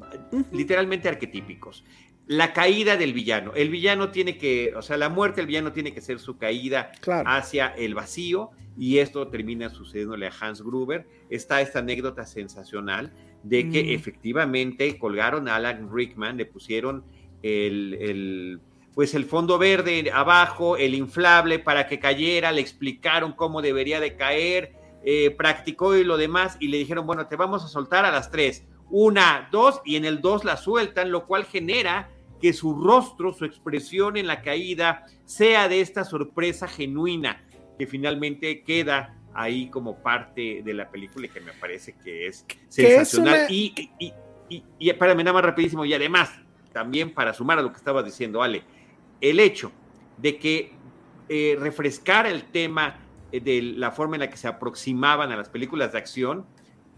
literalmente arquetípicos. La caída del villano. El villano tiene que, o sea, la muerte del villano tiene que ser su caída hacia el vacío y esto termina sucediéndole a Hans Gruber. Está esta anécdota sensacional de que mm. efectivamente colgaron a Alan Rickman, le pusieron el pues el fondo verde abajo, el inflable para que cayera, le explicaron cómo debería de caer, eh, practicó y lo demás y le dijeron, bueno, te vamos a soltar a las tres, una, dos y en el dos la sueltan, lo cual genera que su rostro, su expresión en la caída sea de esta sorpresa genuina que finalmente queda ahí como parte de la película y que me parece que es sensacional. Y, y, y, y, espérame, nada más rapidísimo, y además, también para sumar a lo que estabas diciendo, Ale, el hecho de que eh, refrescara el tema eh, de la forma en la que se aproximaban a las películas de acción,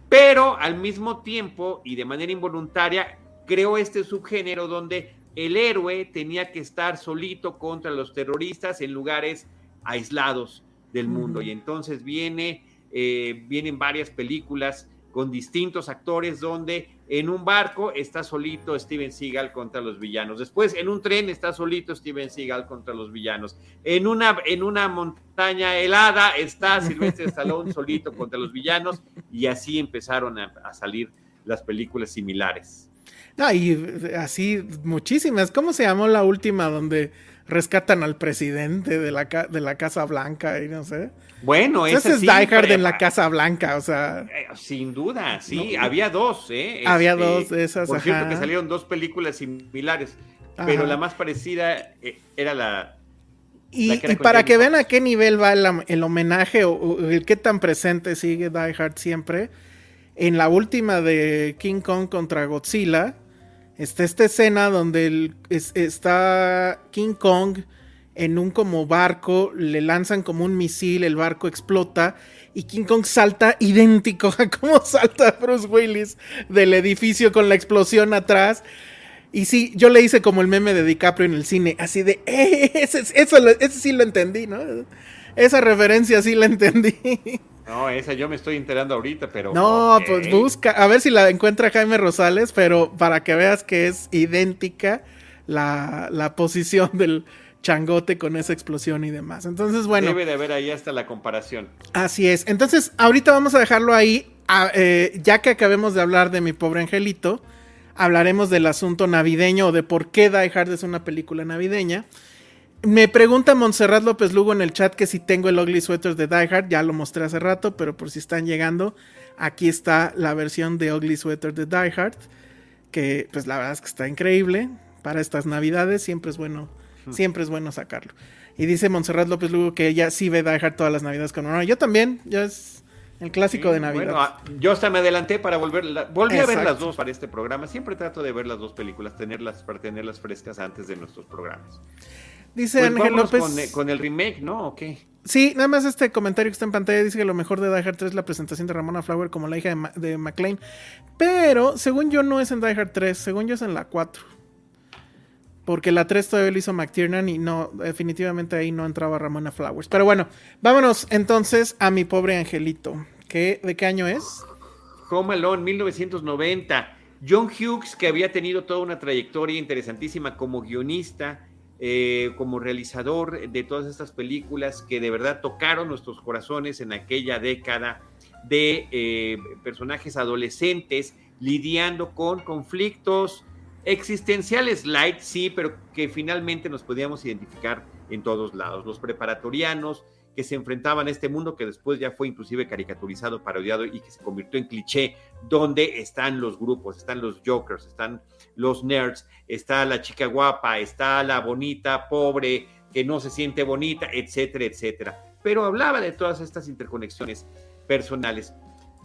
pero al mismo tiempo y de manera involuntaria creó este subgénero donde el héroe tenía que estar solito contra los terroristas en lugares aislados del mundo. Y entonces viene, eh, vienen varias películas con distintos actores donde en un barco está solito Steven Seagal contra los villanos. Después en un tren está solito Steven Seagal contra los villanos. En una, en una montaña helada está Sylvester Stallone solito contra los villanos y así empezaron a, salir las películas similares. No, y así muchísimas. ¿Cómo se llamó la última donde rescatan al presidente de la, de la Casa Blanca y no sé? Bueno, ese es Die Hard en la Casa Blanca, o sea. Eh, sin duda, sí, había dos, ¿eh? Había este, dos de esas. Por cierto, que salieron dos películas similares, pero la más parecida eh, era la. Y, para que vean a qué nivel va el, homenaje o, el qué tan presente sigue Die Hard siempre, en la última de King Kong contra Godzilla, está esta escena donde está King Kong en un como barco, le lanzan como un misil, el barco explota y King Kong salta idéntico a cómo <laughs> salta Bruce Willis del edificio con la explosión atrás. Y sí, yo le hice como el meme de DiCaprio en el cine, así de, eh, eso, sí lo entendí, ¿no? Esa referencia sí la entendí. <laughs> No, esa yo me estoy enterando ahorita, pero. No, pues busca, a ver si la encuentra Jaime Rosales, pero para que veas que es idéntica la, la posición del, changote con esa explosión y demás. Entonces, bueno. Debe de haber ahí hasta la comparación. Así es. Entonces, ahorita vamos a dejarlo ahí. Eh, ya que acabemos de hablar de mi pobre angelito, hablaremos del asunto navideño o de por qué Die Hard es una película navideña. Me pregunta Montserrat López Lugo en el chat que si tengo el Ugly Sweater de Die Hard. Ya lo mostré hace rato, pero por si están llegando, aquí está la versión de Ugly Sweater de Die Hard. Que pues la verdad es que está increíble. Para estas navidades siempre es bueno Siempre es bueno sacarlo. Y dice Montserrat López Lugo que ella sí ve dejar todas las navidades con honor. Yo también, ya es el clásico de Navidad. Bueno, yo hasta me adelanté para volver, volví a ver las dos para este programa. Siempre trato de ver las dos películas, tenerlas para tenerlas frescas antes de nuestros programas. Dice pues Ángel López. Con, el remake, ¿no? ¿O qué? Sí, nada más este comentario que está en pantalla dice que lo mejor de Die Hard 3 es la presentación de Ramona Flower como la hija de, de McLean. Pero, según yo, no es en Die Hard 3, según yo es en la 4. Porque la 3 todavía lo hizo McTiernan y no, definitivamente ahí no entraba Ramona Flowers. Pero bueno, vámonos entonces a mi pobre angelito. ¿Qué, ¿De qué año es? Home Alone, 1990. John Hughes, que había tenido toda una trayectoria interesantísima como guionista, eh, como realizador de todas estas películas que de verdad tocaron nuestros corazones en aquella década de eh, personajes adolescentes lidiando con conflictos existenciales light, sí, pero que finalmente nos podíamos identificar en todos lados. Los preparatorianos que se enfrentaban a este mundo que después ya fue inclusive caricaturizado, parodiado y que se convirtió en cliché, donde están los grupos, están los jokers, están los nerds, está la chica guapa, está la bonita, pobre, que no se siente bonita, etcétera, etcétera. Pero hablaba de todas estas interconexiones personales.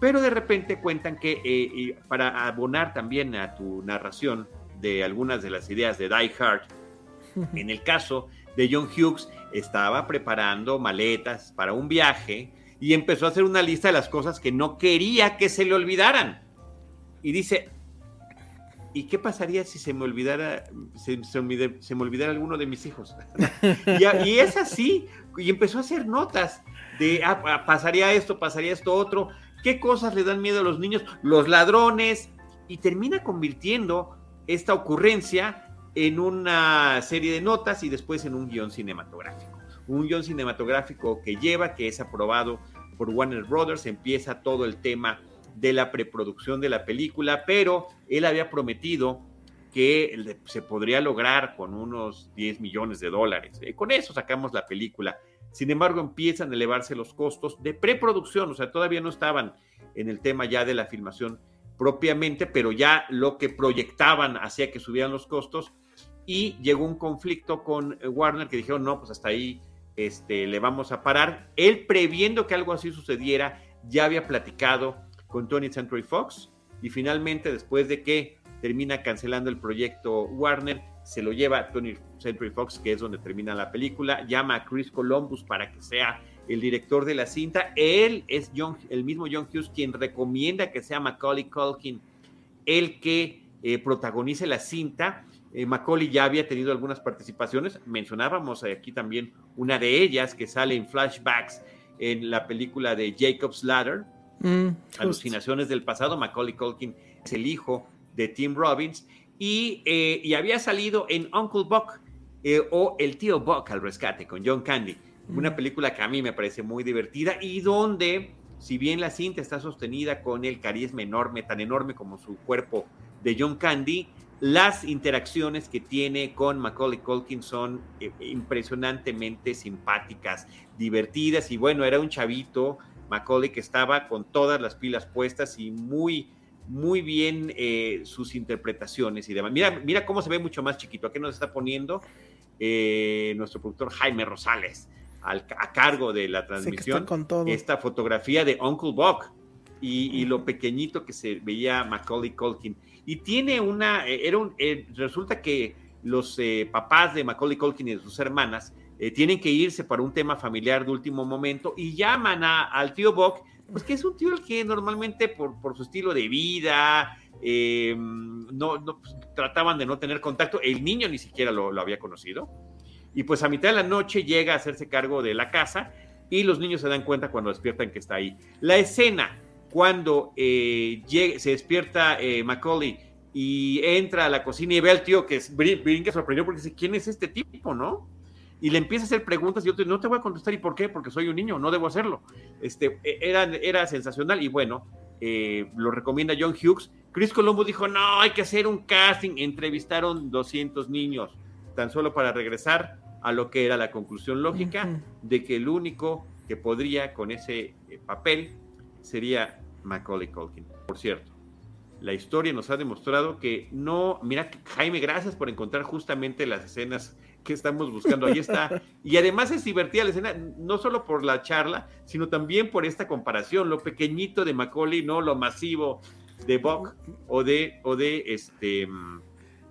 Pero de repente cuentan que eh, para abonar también a tu narración, de algunas de las ideas de Die Hard. <laughs> En el caso de John Hughes, estaba preparando maletas para un viaje y empezó a hacer una lista de las cosas que no quería que se le olvidaran. Y dice, ¿y qué pasaría si se me olvidara, se, me olvidara alguno de mis hijos? <laughs> y, es así, y empezó a hacer notas de, ah, ah, pasaría esto, pasaría esto otro, qué cosas le dan miedo a los niños, los ladrones, y termina convirtiendo esta ocurrencia en una serie de notas y después en un guion cinematográfico. Un guion cinematográfico que lleva, que es aprobado por Warner Brothers, empieza todo el tema de la preproducción de la película, pero él había prometido que se podría lograr con unos 10 millones de dólares. Eh, con eso sacamos la película. Sin embargo, empiezan a elevarse los costos de preproducción, o sea, todavía no estaban en el tema ya de la filmación propiamente, pero ya lo que proyectaban hacía que subieran los costos y llegó un conflicto con eh, Warner que dijeron, no, pues hasta ahí este, le vamos a parar. Él previendo que algo así sucediera, ya había platicado con Tony Century Fox y finalmente después de que termina cancelando el proyecto Warner, se lo lleva Tony Century Fox, que es donde termina la película, llama a Chris Columbus para que sea el director de la cinta. Él es John, el mismo John Hughes quien recomienda que sea Macaulay Culkin el que eh, protagonice la cinta. Eh, Macaulay ya había tenido algunas participaciones, mencionábamos aquí también una de ellas que sale en flashbacks en la película de Jacob's Ladder, mm, Alucinaciones del pasado. Macaulay Culkin es el hijo de Tim Robbins y, eh, y había salido en Uncle Buck o El tío Buck al rescate con John Candy. Una película que a mí me parece muy divertida y donde, si bien la cinta está sostenida con el carisma enorme, tan enorme como su cuerpo de John Candy, las interacciones que tiene con Macaulay Culkin son eh, impresionantemente simpáticas, divertidas y bueno, era un chavito, Macaulay, que estaba con todas las pilas puestas y muy, muy bien eh, sus interpretaciones y demás. Mira, mira cómo se ve mucho más chiquito. Aquí nos está poniendo eh, nuestro productor Jaime Rosales a cargo de la transmisión esta fotografía de Uncle Buck. y, lo pequeñito que se veía Macaulay Culkin. Y tiene una, eh, era un, eh, resulta que los papás de Macaulay Culkin y de sus hermanas tienen que irse para un tema familiar de último momento y llaman a, al tío Buck, pues que es un tío el que normalmente por, por su estilo de vida, no, no pues, trataban de no tener contacto, el niño ni siquiera lo, lo había conocido. Y pues a mitad de la noche llega a hacerse cargo de la casa y los niños se dan cuenta cuando despiertan que está ahí. La escena cuando eh, se despierta eh, Macaulay y entra a la cocina y ve al tío que brinca sorprendido porque dice, ¿quién es este tipo, no? Y le empieza a hacer preguntas y yo no te voy a contestar, ¿y por qué? Porque soy un niño, no debo hacerlo. Este, e, era, era sensacional y bueno, eh, lo recomienda John Hughes. Chris Colombo dijo, no, hay que hacer un casting. Entrevistaron 200 niños, tan solo para regresar a lo que era la conclusión lógica de que el único que podría con ese papel sería Macaulay Culkin. Por cierto, la historia nos ha demostrado que no, mira, Jaime, gracias por encontrar justamente las escenas que estamos buscando. Ahí está. Y además es divertida la escena, no solo por la charla, sino también por esta comparación, lo pequeñito de Macaulay, no lo masivo de Buck o de, o de este.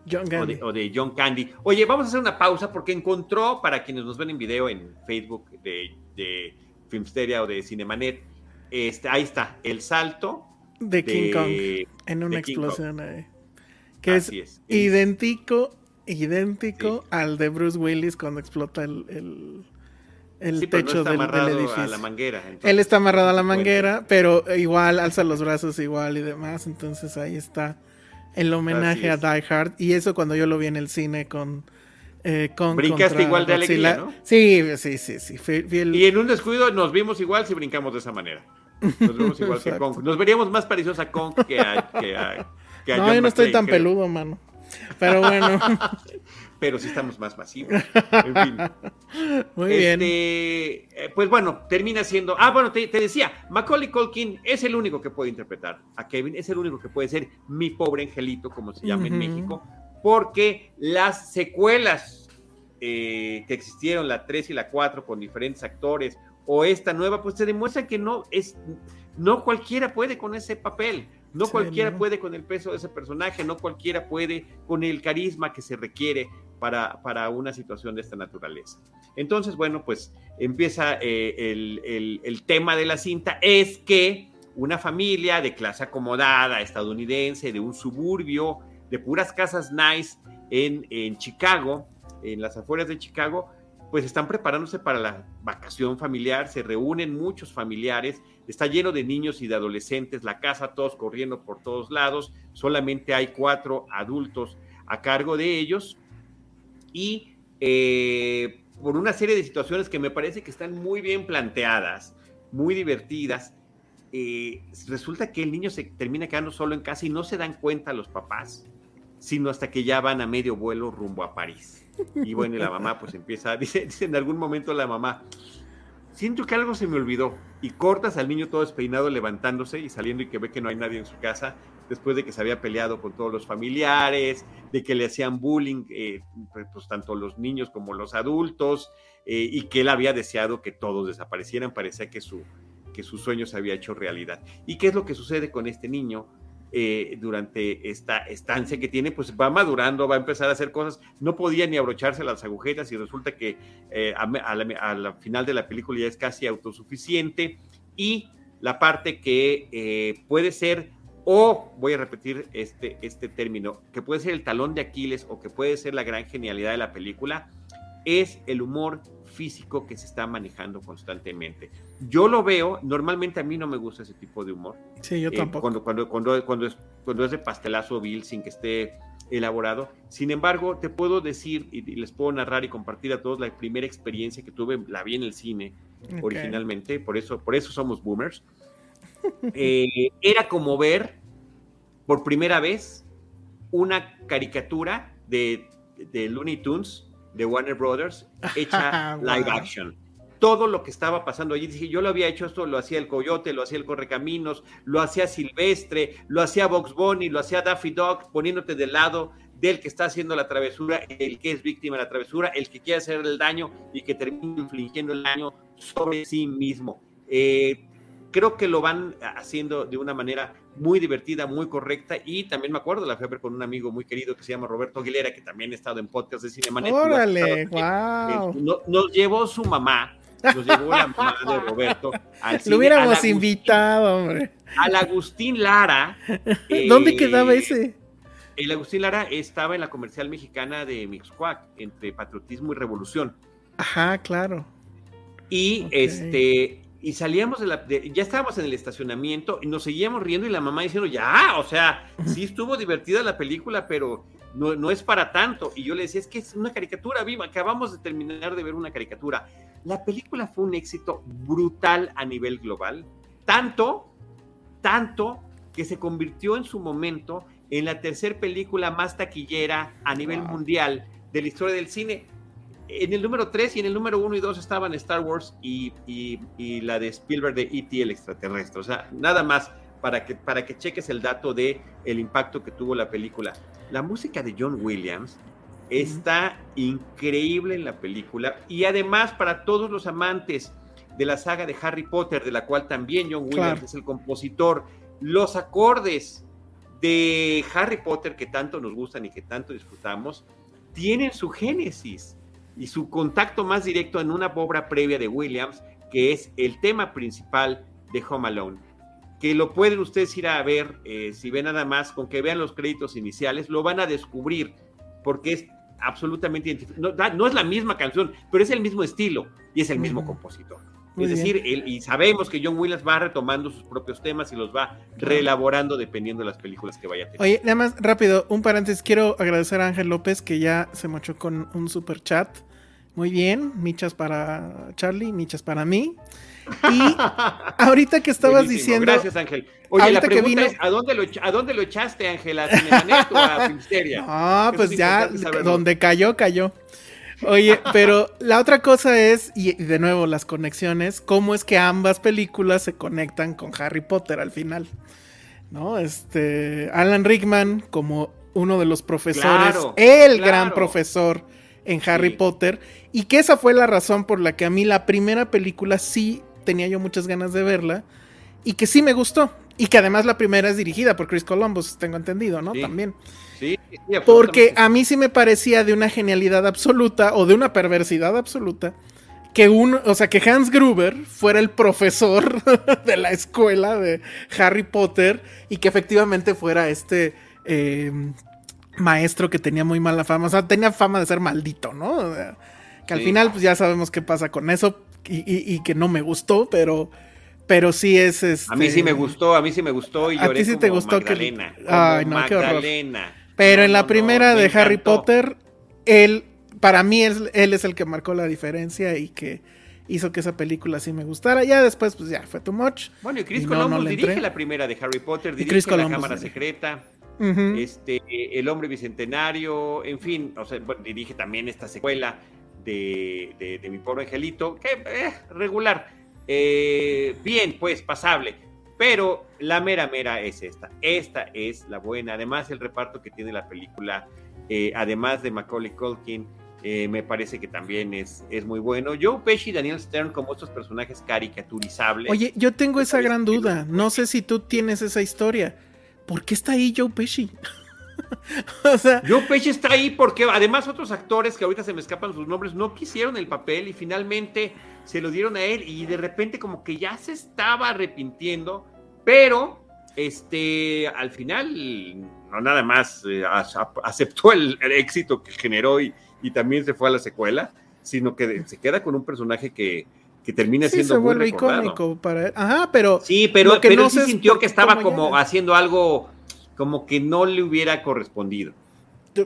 John Candy. O de, John Candy. Oye, vamos a hacer una pausa porque encontró, para quienes nos ven en video en Facebook de, de Filmsteria o de Cinemanet, este, ahí está, el salto de King Kong en una explosión. Que es, idéntico, idéntico al de Bruce Willis cuando explota el, el, techo del, edificio. A la manguera. Él está amarrado a la manguera, pero igual alza los brazos igual y demás. Entonces ahí está el homenaje a Die Hard. Y eso cuando yo lo vi en el cine con eh, Brincaste igual de alegría, ¿no? Sí, sí, sí, sí. Y en un descuido nos vimos igual si brincamos de esa manera. Nos vemos igual que <laughs> Kong. Nos veríamos más parecidos a Kong que a, que a, No, yo no estoy tan peludo, mano. Pero bueno. <laughs> Pero sí estamos más masivos. En fin. Muy bien. Este, eh, pues bueno, termina siendo. Ah, bueno, te, decía, Macaulay Culkin es el único que puede interpretar a Kevin, es el único que puede ser mi pobre angelito, como se llama en México, porque las secuelas eh, que existieron, la 3 y la 4, con diferentes actores, o esta nueva, pues se demuestra que no es, no cualquiera puede con ese papel, no cualquiera puede con el peso de ese personaje, no cualquiera puede con el carisma que se requiere para, para una situación de esta naturaleza. Entonces, bueno, pues empieza eh, el, el, tema de la cinta, es que una familia de clase acomodada, estadounidense, de un suburbio, de puras casas nice en, en Chicago, en las afueras de Chicago, pues están preparándose para la vacación familiar, se reúnen muchos familiares, está lleno de niños y de adolescentes, la casa todos corriendo por todos lados, solamente hay cuatro adultos a cargo de ellos y eh, por una serie de situaciones que me parece que están muy bien planteadas, muy divertidas, eh, resulta que el niño se termina quedando solo en casa y no se dan cuenta los papás, sino hasta que ya van a medio vuelo rumbo a París. Y bueno, y la mamá pues empieza, <laughs> dice, dice en algún momento la mamá, siento que algo se me olvidó. Y cortas al niño todo despeinado levantándose y saliendo y que ve que no hay nadie en su casa, después de que se había peleado con todos los familiares, de que le hacían bullying, eh, pues, pues, tanto los niños como los adultos, eh, y que él había deseado que todos desaparecieran, parecía que su, que su sueño se había hecho realidad. ¿Y qué es lo que sucede con este niño? Eh, durante esta estancia que tiene, pues va madurando, va a empezar a hacer cosas. No podía ni abrocharse las agujetas y resulta que eh, a, la, final de la película ya es casi autosuficiente. Y la parte que eh, puede ser, o voy a repetir este, este término, que puede ser el talón de Aquiles o que puede ser la gran genialidad de la película, es el humor físico que se está manejando constantemente. Yo lo veo, normalmente a mí no me gusta ese tipo de humor. Sí, yo eh, tampoco. cuando, cuando, cuando, cuando, es, cuando es de pastelazo vil sin que esté elaborado. Sin embargo, te puedo decir y, les puedo narrar y compartir a todos la primera experiencia que tuve, la vi en el cine originalmente, por eso, por eso somos boomers. <laughs> Eh, era como ver por primera vez una caricatura de, de Looney Tunes de Warner Brothers hecha <laughs> live action. Todo lo que estaba pasando allí, dije, yo lo había hecho esto, lo hacía el Coyote, lo hacía el Correcaminos, lo hacía Silvestre, lo hacía Box Bunny, lo hacía Daffy Dog, poniéndote del lado del que está haciendo la travesura, el que es víctima de la travesura, el que quiere hacer el daño y que termina infligiendo el daño sobre sí mismo. Eh, creo que lo van haciendo de una manera muy divertida, muy correcta. Y también me acuerdo, la fui a ver con un amigo muy querido que se llama Roberto Aguilera, que también ha estado en podcast de Cinemanet. ¡Órale! ¡Wow! Nos, llevó su mamá, nos llevó la mamá de Roberto al cine. Lo hubiéramos invitado, hombre. Al Agustín Lara. <laughs> ¿Dónde eh, quedaba ese? El Agustín Lara estaba en la comercial mexicana de Mixcuac, entre patriotismo y revolución. Ajá, claro. Y este, y salíamos de la, ya estábamos en el estacionamiento y nos seguíamos riendo y la mamá diciendo, ya, o sea, sí estuvo divertida la película, pero no, no es para tanto. Y yo le decía, es que es una caricatura viva, acabamos de terminar de ver una caricatura. La película fue un éxito brutal a nivel global, tanto, tanto que se convirtió en su momento en la tercera película más taquillera a nivel mundial de la historia del cine. En el número 3 y en el número 1 y 2 estaban Star Wars y, la de Spielberg de E.T. el extraterrestre. O sea, nada más para que, para que cheques el dato de el impacto que tuvo la película. La música de John Williams está increíble en la película y además para todos los amantes de la saga de Harry Potter, de la cual también John Williams es el compositor, los acordes de Harry Potter que tanto nos gustan y que tanto disfrutamos, tienen su génesis y su contacto más directo en una obra previa de Williams, que es el tema principal de Home Alone, que lo pueden ustedes ir a ver, eh, si ven nada más, con que vean los créditos iniciales, lo van a descubrir, porque es absolutamente identificado. No, es la misma canción, pero es el mismo estilo y es el mismo compositor es decir, y sabemos que John Williams va retomando sus propios temas y los va reelaborando dependiendo de las películas que vaya a tener. Oye, nada más rápido, un paréntesis. Quiero agradecer a Ángel López que ya se mochó con un super chat. Muy bien, michas para Charlie, michas para mí. Y <laughs> ahorita que estabas diciendo. Gracias, Ángel. Oye, la pregunta es: ¿a dónde, lo, ¿a dónde lo echaste, Ángel? ¿A Cinemanet o a <laughs> Filmsteria? Ah, pues ya, donde cayó, cayó. Oye, pero la otra cosa es, y de nuevo las conexiones, cómo es que ambas películas se conectan con Harry Potter al final. ¿No? Este, Alan Rickman como uno de los profesores, el gran profesor en Harry Potter, y que esa fue la razón por la que a mí la primera película sí tenía yo muchas ganas de verla, y que sí me gustó, y que además la primera es dirigida por Chris Columbus, tengo entendido, ¿no? También. Porque a mí sí me parecía de una genialidad absoluta o de una perversidad absoluta que un, o sea, que Hans Gruber fuera el profesor <laughs> de la escuela de Harry Potter y que efectivamente fuera este em, maestro que tenía muy mala fama, o sea, tenía fama de ser maldito, ¿no? que al final pues ya sabemos qué pasa con eso y, que no me gustó, pero pero sí es este... A mí sí me gustó, a mí sí me gustó y a ti sí te gustó Magdalena, que Ay, no, qué horror. Pero en la primera de Harry Potter, él, para mí, él, es el que marcó la diferencia y que hizo que esa película sí me gustara. Ya después, pues ya fue too much. Bueno, y Chris Columbus dirige la primera de Harry Potter, dirige La Cámara Secreta, este, El Hombre Bicentenario, en fin, o sea, dirige también esta secuela de, Mi Pobre Angelito, que eh, regular. Eh, bien, pues, pasable. Pero la mera mera es esta. Esta es la buena. Además, el reparto que tiene la película, eh, además de Macaulay Culkin, eh, me parece que también es, es muy bueno. Joe Pesci y Daniel Stern como estos personajes caricaturizables. Oye, yo tengo esa gran duda. No sé si tú tienes esa historia. ¿Por qué está ahí Joe Pesci? <laughs> o sea, Joe Pesci está ahí porque además otros actores que ahorita se me escapan sus nombres no quisieron el papel y finalmente se lo dieron a él y de repente como que ya se estaba arrepintiendo, pero este al final no nada más eh, aceptó el, éxito que generó y, también se fue a la secuela, sino que se queda con un personaje que, termina siendo se vuelve icónico para él. Ajá, pero sí, pero, que no se sintió que estaba como haciendo algo como que no le hubiera correspondido.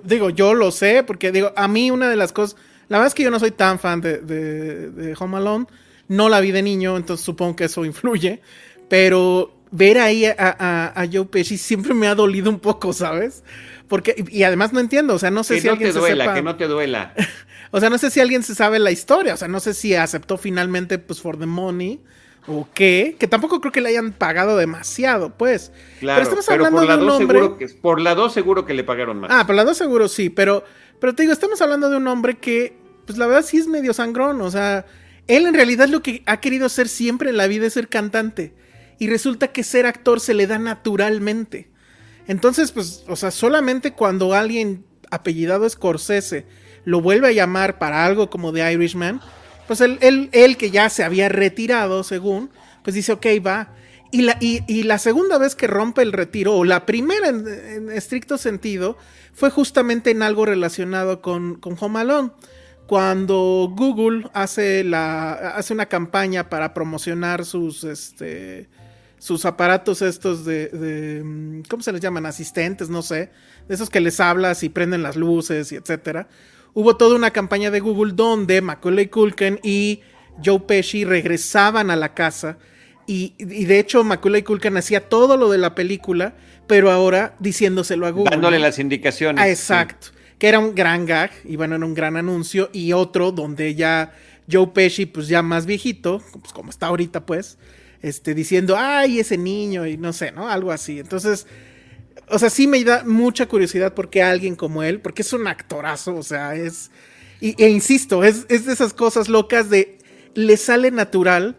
Digo, yo lo sé, porque digo, a mí una de las cosas, la verdad es que yo no soy tan fan de, de, Home Alone, no la vi de niño, entonces supongo que eso influye, pero ver ahí a, a, a Joe Pesci siempre me ha dolido un poco, ¿sabes? Porque, y además no entiendo, o sea, no sé que si no alguien te duela, Que no te duela. <laughs> o sea, no sé si alguien se sabe la historia, o sea, no sé si aceptó finalmente, pues, for the money, o qué, que tampoco creo que le hayan pagado demasiado, pues. Claro, pero estamos hablando por la de un hombre... seguro que por la 2 seguro que le pagaron más. Ah, por la 2 seguro sí, pero pero te digo, estamos hablando de un hombre que pues la verdad sí es medio sangrón, o sea, él en realidad lo que ha querido ser siempre en la vida es ser cantante. y resulta que ser actor se le da naturalmente. Entonces, pues, o sea, solamente cuando alguien apellidado Scorsese lo vuelve a llamar para algo como The Irishman, pues él, él, que ya se había retirado, según, pues dice, ok, va. Y la, y, la segunda vez que rompe el retiro, o la primera en, estricto sentido, fue justamente en algo relacionado con, con Home Alone. Cuando Google hace, la, hace una campaña para promocionar sus, este, sus aparatos estos de, de, ¿cómo se les llaman? Asistentes, no sé, de esos que les hablas y prenden las luces y etcétera. Hubo toda una campaña de Google donde Macaulay Culkin y Joe Pesci regresaban a la casa y, de hecho Macaulay Culkin hacía todo lo de la película, pero ahora diciéndoselo a Google. Dándole las indicaciones. Ah, exacto. Que era un gran gag y bueno, era un gran anuncio y otro donde ya Joe Pesci, pues ya más viejito, pues como está ahorita pues, este, diciendo, ay, ese niño, y no sé, ¿no? Algo así. Entonces, o sea, sí me da mucha curiosidad porque alguien como él, porque es un actorazo, o sea, es, y, e insisto, es, de esas cosas locas de, le sale natural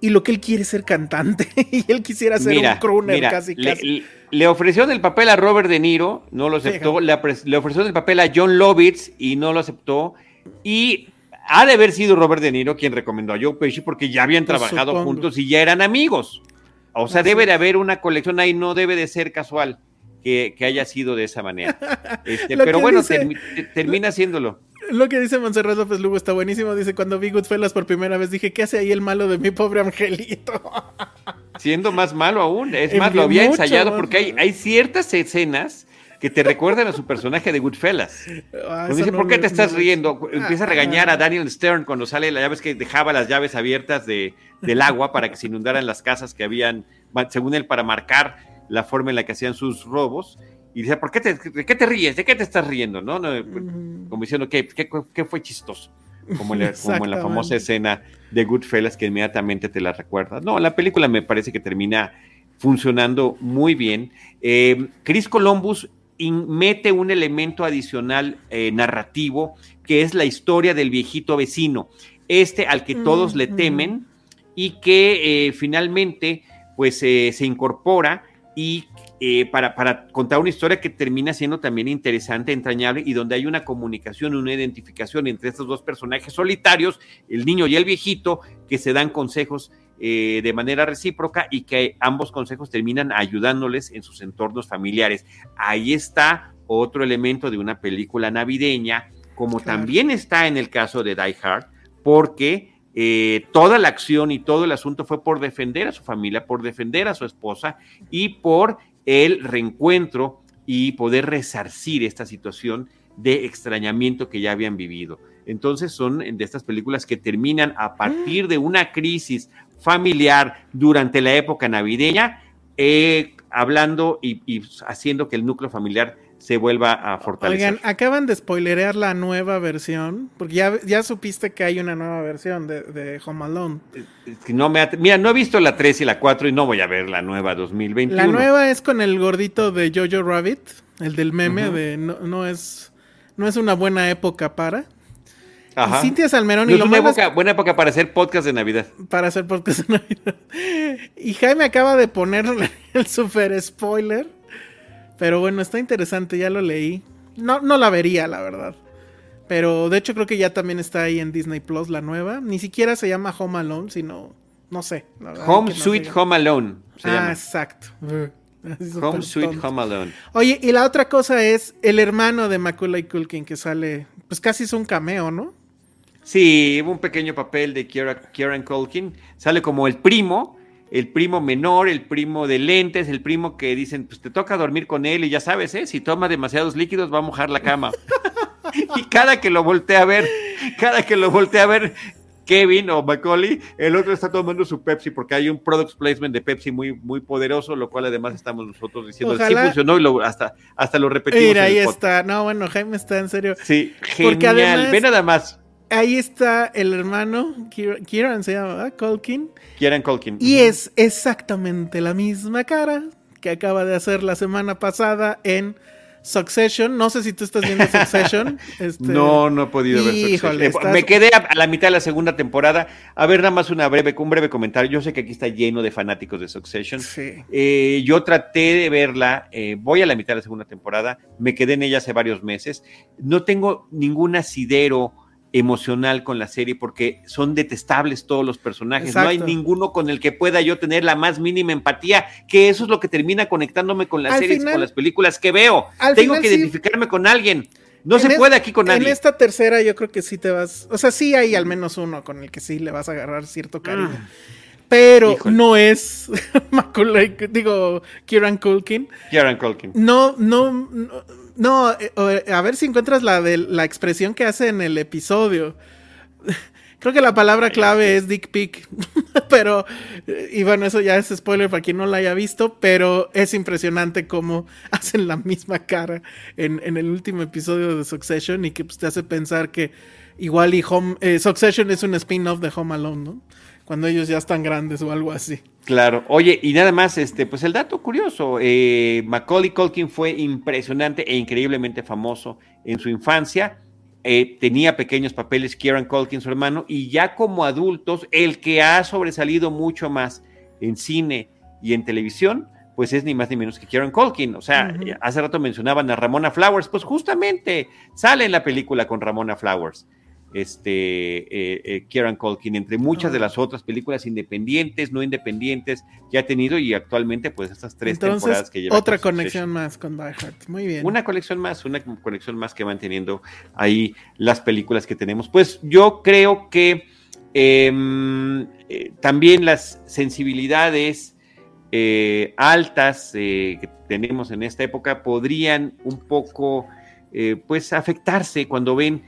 y lo que él quiere es ser cantante <laughs> y él quisiera ser un crooner casi, casi. Le, ofreció el papel a Robert De Niro, no lo aceptó, le, le ofreció el papel a John Lovitz y no lo aceptó, y ha de haber sido Robert De Niro quien recomendó a Joe Pesci porque ya habían pues trabajado juntos y ya eran amigos. O sea, debe de haber una colección ahí, no debe de ser casual que, haya sido de esa manera. <laughs> Este, pero bueno, termina haciéndolo. Lo que dice Monserrat López Lugo está buenísimo. Dice, cuando vi Goodfellas por primera vez, dije, ¿qué hace ahí el malo de mi pobre angelito? <laughs> Siendo más malo aún. Es más, lo había ensayado porque hay, hay ciertas escenas que te recuerdan a su personaje de Goodfellas. <laughs> Ah, dice, ¿por qué te estás riendo? Empieza a regañar a Daniel Stern cuando sale la llave, que dejaba las llaves abiertas de, del agua para que se inundaran las casas que habían, según él, para marcar la forma en la que hacían sus robos. Y dice, ¿por qué te, ¿de qué te ríes? ¿De qué te estás riendo? ¿No? Como diciendo, ¿qué, qué, fue chistoso? Como en, la, como en, la, famosa escena de Goodfellas que inmediatamente te la recuerdas. No, la película me parece que termina funcionando muy bien. Eh, Chris Columbus mete un elemento adicional eh, narrativo que es la historia del viejito vecino, este al que todos le temen y que eh, finalmente pues se incorpora y eh, para, para, contar una historia que termina siendo también interesante, entrañable y donde hay una comunicación, una identificación entre estos dos personajes solitarios, el niño y el viejito, que se dan consejos eh, de manera recíproca y que ambos consejos terminan ayudándoles en sus entornos familiares. Ahí está otro elemento de una película navideña, como también está en el caso de Die Hard, porque eh, toda la acción y todo el asunto fue por defender a su familia, por defender a su esposa y por el reencuentro y poder resarcir esta situación de extrañamiento que ya habían vivido. Entonces son de estas películas que terminan a partir de una crisis familiar durante la época navideña, eh, hablando y, haciendo que el núcleo familiar se vuelva a fortalecer. Oigan, acaban de spoilerear la nueva versión, porque ya, ya supiste que hay una nueva versión de, de Home Alone. No me mira, no he visto la 3 y la 4 y no voy a ver la nueva 2021. La nueva es con el gordito de Jojo Rabbit, el del meme de no, no, es no es una buena época para. Ajá. Cintia Salmerón. y lo una buena época para hacer podcast de Navidad. Para hacer podcast de Navidad. <laughs> Y Jaime acaba de poner <laughs> el super spoiler. Pero bueno, está interesante, ya lo leí. No, no la vería, la verdad. Pero de hecho creo que ya también está ahí en Disney Plus la nueva. Ni siquiera se llama Home Alone, sino, no sé. Home Sweet Home Alone. ah, exacto. Home Sweet Home Alone. Oye, y la otra cosa es el hermano de Macaulay Culkin que sale, pues casi es un cameo, ¿no? Sí, un pequeño papel de Kieran Culkin. Sale como el primo, el primo menor, el primo de lentes, el primo que dicen, pues te toca dormir con él y ya sabes, ¿eh? si toma demasiados líquidos va a mojar la cama. <laughs> y cada que lo voltea a ver, cada que lo voltea a ver, Kevin o Macaulay, el otro está tomando su Pepsi porque hay un product placement de Pepsi muy, muy poderoso, lo cual además estamos nosotros diciendo, sí funcionó y lo, hasta, hasta lo repetimos. Mira, ahí está. No, bueno, Jaime está en serio. Sí, genial. Ve nada más ahí está el hermano, Kieran, se llama, Colkin. Kieran Colkin. Y es exactamente la misma cara que acaba de hacer la semana pasada en Succession, no sé si tú estás viendo Succession. <laughs> Este... No, no he podido ver Succession. Eh, me quedé a, la mitad de la segunda temporada. A ver, nada más una breve, un breve comentario. Yo sé que aquí está lleno de fanáticos de Succession. Sí. Eh, yo traté de verla, eh, voy a la mitad de la segunda temporada, me quedé en ella hace varios meses. No tengo ningún asidero emocional con la serie porque son detestables todos los personajes. No hay ninguno con el que pueda yo tener la más mínima empatía, que eso es lo que termina conectándome con las series, con las películas que veo. Tengo que identificarme con alguien. No se puede aquí con nadie. En esta tercera yo creo que sí te vas, o sea, sí hay al menos uno con el que sí le vas a agarrar cierto cariño. Ah. Pero no es <laughs> Macaulay, digo, Kieran Culkin. Kieran Culkin. no, no no, eh, a ver si encuentras la de la expresión que hace en el episodio. <laughs> Creo que la palabra clave es dick pic, <laughs> pero, y bueno, eso ya es spoiler para quien no la haya visto, pero es impresionante cómo <laughs> hacen la misma cara en, el último episodio de Succession y que pues, te hace pensar que igual y Home, eh, Succession es un spin-off de Home Alone, ¿no? Cuando ellos ya están grandes o algo así. Claro, oye, y nada más, este, pues el dato curioso, eh, Macaulay Culkin fue impresionante e increíblemente famoso en su infancia, eh, tenía pequeños papeles Kieran Culkin, su hermano, y ya como adultos, el que ha sobresalido mucho más en cine y en televisión, pues es ni más ni menos que Kieran Culkin. O sea, hace rato mencionaban a Ramona Flowers, pues justamente sale en la película con Ramona Flowers este, eh, eh, Kieran Culkin, entre muchas de las otras películas independientes, no independientes que ha tenido y actualmente pues estas tres temporadas que lleva. Otra conexión más con Die Hard, muy bien. Una conexión más, una conexión más que van teniendo ahí las películas que tenemos. Pues yo creo que em, eh, también las sensibilidades altas que tenemos en esta época podrían un poco pues afectarse cuando ven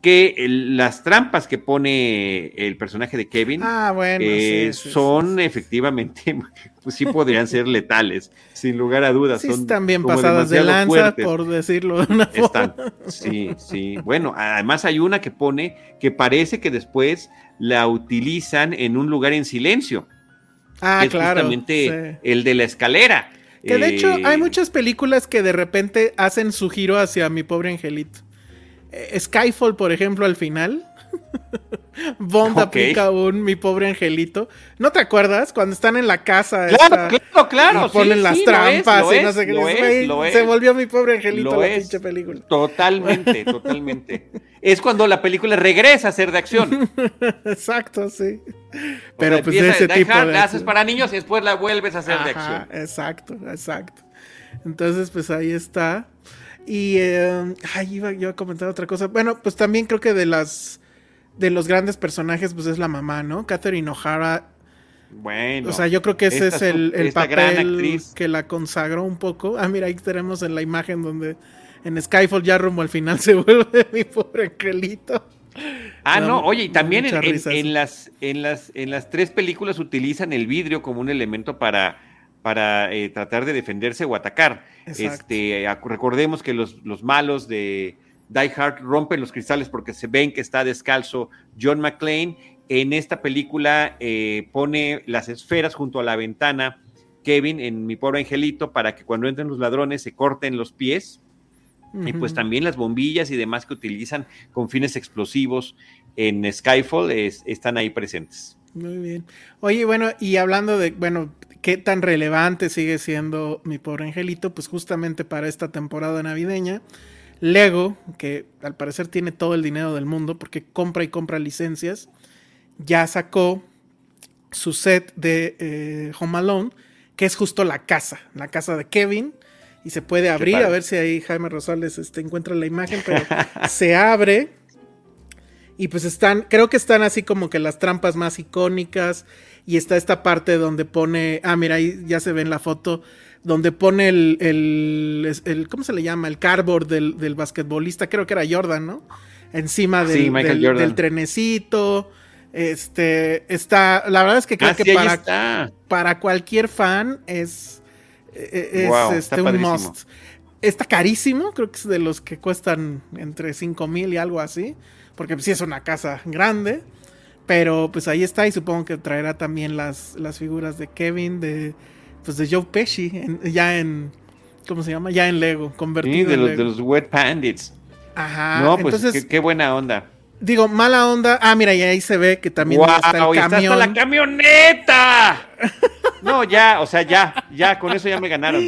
que las trampas que pone el personaje de Kevin ah, eh, son efectivamente, <laughs> pues sí podrían ser letales, sin lugar a dudas. Sí, son están bien pasadas de lanza, por decirlo de una forma. sí, sí. Bueno, además hay una que pone que parece que después la utilizan en un lugar en silencio. Ah, es claro. Justamente el de la escalera. Que de hecho hay eh, muchas películas que de repente hacen su giro hacia mi pobre angelito. Eh, Skyfall, por ejemplo, al final. <laughs> Bond aplica un mi pobre angelito. ¿No te acuerdas? Cuando están en la casa. Claro, claro, claro. Y ponen las trampas y no sé qué. se volvió mi pobre angelito la pinche película. Totalmente, <laughs> totalmente. es cuando la película regresa a ser de acción. exacto, sí. Pero pues de ese tipo. La haces para niños y después la vuelves a hacer de acción. Exacto, exacto. Entonces, pues ahí está. Y eh, ay, iba yo a comentar otra cosa. Bueno, pues también creo que de las de los grandes personajes, pues es la mamá, ¿no? Catherine O'Hara. Bueno. O sea, yo creo que ese es el, el papel que la consagró un poco. Ah, mira, ahí tenemos en la imagen donde en Skyfall ya rumbo al final <laughs> se vuelve mi pobre angelito. Ah, no, oye, y también en, las, en, las, en las tres películas utilizan el vidrio como un elemento para para eh, tratar de defenderse o atacar. Este, recordemos que los, los, malos de Die Hard rompen los cristales porque se ven que está descalzo John McClane. En esta película eh, pone las esferas junto a la ventana Kevin en Mi Pobre Angelito para que cuando entren los ladrones se corten los pies. Y pues también las bombillas y demás que utilizan con fines explosivos en Skyfall están ahí presentes. Muy bien. Oye, bueno, y hablando de, bueno, qué tan relevante sigue siendo mi pobre angelito, pues justamente para esta temporada navideña, Lego, que al parecer tiene todo el dinero del mundo porque compra y compra licencias, ya sacó su set de eh, Home Alone, que es justo la casa, la casa de Kevin, y se puede abrir, a ver si ahí Jaime Rosales este, encuentra la imagen, pero se abre. Y pues están, creo que están así como que las trampas más icónicas, y está esta parte donde pone, ah, mira, ahí ya se ve en la foto, donde pone el, el, ¿cómo se le llama? El cardboard del, del, basquetbolista, creo que era Jordan, ¿no? Encima del, del, trenecito. Este, está, la verdad es que creo ah, que para, para cualquier fan es, e, e, es este, un must. Está carísimo, creo que es de los que cuestan entre 5 mil y algo así, porque sí es una casa grande. Pero pues ahí está y supongo que traerá también las, las figuras de Kevin, de, pues de Joe Pesci, ya en, ¿cómo se llama? Ya en Lego, Sí, convertido de en los, Lego. de los Wet Bandits. Ajá. no, pues entonces, qué, qué buena onda. digo, mala onda. Ah, mira, y ahí se ve que también ¡Guau! está el está camión. hasta la camioneta. No, ya, o sea, ya, ya, con eso ya me ganaron.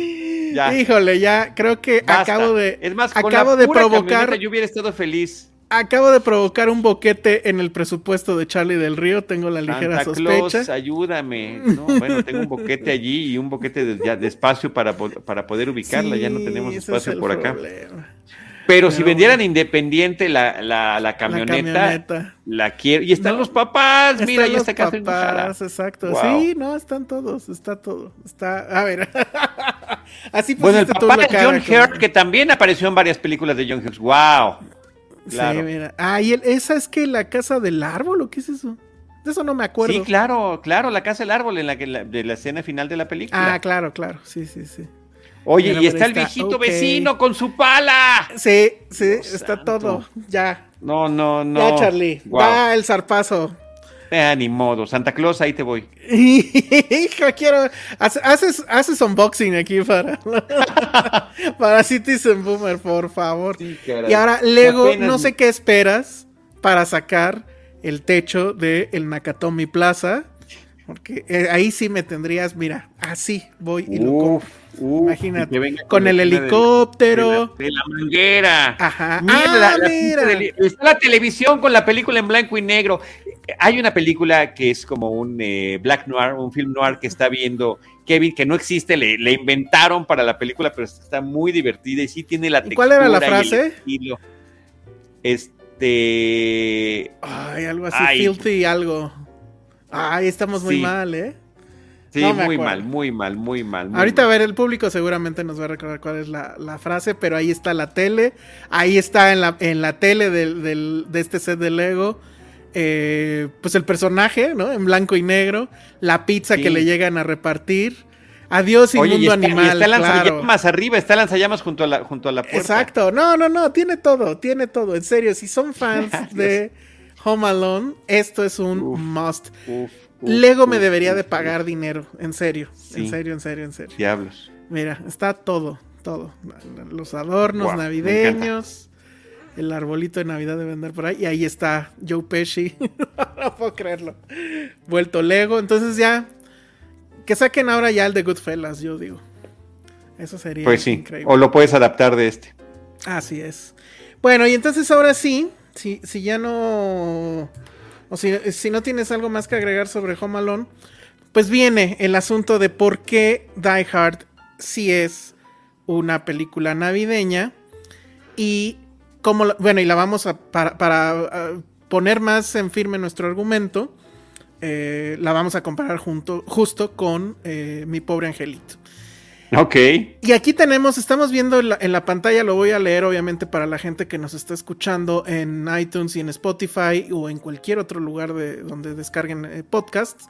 Ya. Híjole, ya creo que basta. acabo de Es más, con acabo la de provocar Yo hubiera estado feliz. Acabo de provocar un boquete en el presupuesto de Charlie del Río, tengo la ligera Santa sospecha. Claus, ayúdame. No, bueno, tengo un boquete allí y un boquete de, ya de espacio para, para poder ubicarla. ya no tenemos es espacio por acá. problema. Pero si vendieran independiente la, la, la camioneta, la, camioneta. quiero. Y están No, los papás, mira, ahí los está Catherine papás, exacto. Wow. Sí, no, están todos, está todo. Está, a ver. <laughs> Así Bueno, el papá de John como- Hurt, que también apareció en varias películas de John Hughes. ¡Wow! Claro. Sí, mira. Ah, y el- esa es que la casa del árbol, ¿o qué es eso? De eso no me acuerdo. Sí, claro, claro, la casa del árbol en la que la- de la escena final de la película. Ah, claro, claro. Sí, sí, sí. Oye, Mira, y está el viejito vecino con su pala. Sí, sí, Dios está santo. todo. Ya. No, no, no. Ya, Charlie. Wow. Va el zarpazo. Eh, ni modo. Santa Claus, ahí te voy. <laughs> Hijo, quiero. hace- Haces, haces unboxing aquí para. <laughs> para Citizen Boomer, por favor. Y ahora, Lego, Apenas no sé qué esperas para sacar el techo de el Nakatomi Plaza. Porque eh, ahí sí me tendrías, mira, así voy y lo compro. Imagínate, con el helicóptero. De la, de la manguera. Ajá. Mira, Ah, la- la- mira. está la televisión con la película en blanco y negro. Hay una película que es como un eh, Black Noir, un film noir que está viendo Kevin, que no existe, le, le inventaron para la película, pero está muy divertida y sí tiene la ¿Y cuál era la frase? Este. Ay, algo así, Ay. filthy algo. Ay, estamos muy Sí. mal, ¿eh? Sí, No muy acuerdo. mal, muy mal, muy mal. muy Ahorita, a ver, el público seguramente nos va a recordar cuál es la, la frase, pero ahí está la tele, ahí está en la, en la tele del, del- de este set de Lego, eh, pues el personaje, ¿no? En blanco y negro, la pizza Sí. que le llegan a repartir. Adiós, Oye, inmundo y está, y animal. está claro. lanzallamas arriba, está lanzallamas junto a la, junto a la puerta. Exacto, no, no, no, tiene todo, tiene todo, en serio, si son fans <laughs> de Home Alone, esto es un Uf. must. Uf, uf, Lego me debería de pagar dinero, en serio, en serio, en serio, en serio. Diablos. Mira, está todo, todo. Los adornos navideños, el arbolito de Navidad de vender por ahí, y ahí está Joe Pesci. <laughs> no puedo creerlo. Vuelto Lego. Entonces ya, que saquen ahora ya el de Goodfellas, yo digo. Eso sería Pues sí, increíble. o lo puedes adaptar de este. Así es. Bueno, y entonces ahora sí, si, si ya no. O si, si no tienes algo más que agregar sobre Home Alone, pues viene el asunto de por qué Die Hard sí es una película navideña. Y cómo. bueno, y la vamos a. Para, para, ah, poner más en firme nuestro argumento, eh, la vamos a comparar junto, justo con eh, Mi pobre angelito. Ok. Y aquí tenemos, estamos viendo en la, pantalla, lo voy a leer obviamente para la gente que nos está escuchando en iTunes y en Spotify o en cualquier otro lugar de, donde descarguen eh, podcasts.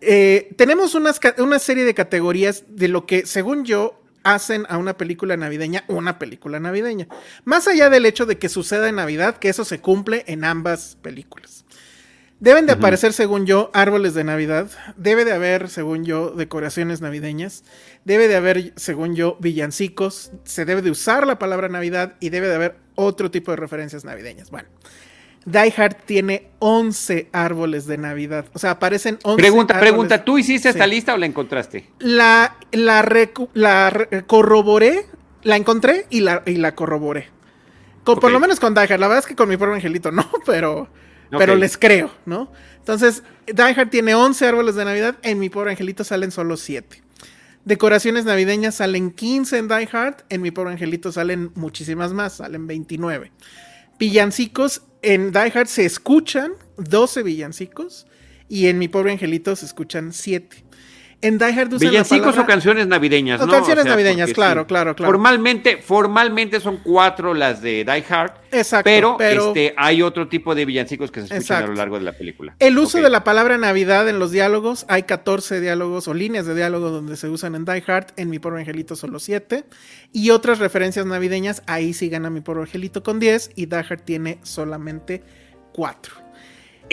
Eh, tenemos unas una serie de categorías de lo que, según yo, hacen a una película navideña una película navideña. Más allá del hecho de que suceda en Navidad, que eso se cumple en ambas películas. Deben de aparecer, según yo, árboles de Navidad. Debe de haber, según yo, decoraciones navideñas. Debe de haber, según yo, villancicos. Se debe de usar la palabra Navidad y debe de haber otro tipo de referencias navideñas. Bueno, Die Hard tiene 11 árboles de Navidad. O sea, aparecen 11 Pregunta, árboles. pregunta, ¿tú hiciste esta Sí. lista o la encontraste? La, la, la corroboré, la encontré y la, y la corroboré. Con- Por lo menos con Die Hard. La verdad es que con mi pobre angelito no, <laughs> pero, pero les creo, ¿no? Entonces, Die Hard tiene 11 árboles de Navidad. En mi pobre angelito salen solo 7. Decoraciones navideñas salen 15 en Die Hard. En mi pobre angelito salen muchísimas más, salen 29. Villancicos en Die Hard se escuchan 12 villancicos. Y en mi pobre angelito se escuchan 7. En Die Hard usan la Villancicos palabra- o canciones navideñas, canciones sea, navideñas, claro, claro, claro. Formalmente, formalmente son cuatro las de Die Hard, Exacto, pero, pero- este, hay otro tipo de villancicos que se escuchan a lo largo de la película. El uso de la palabra Navidad en los diálogos, hay 14 diálogos o líneas de diálogo donde se usan en Die Hard, en Mi Pobre Angelito solo 7. Y otras referencias navideñas, ahí sí gana Mi Pobre Angelito con 10 y Die Hard tiene solamente 4.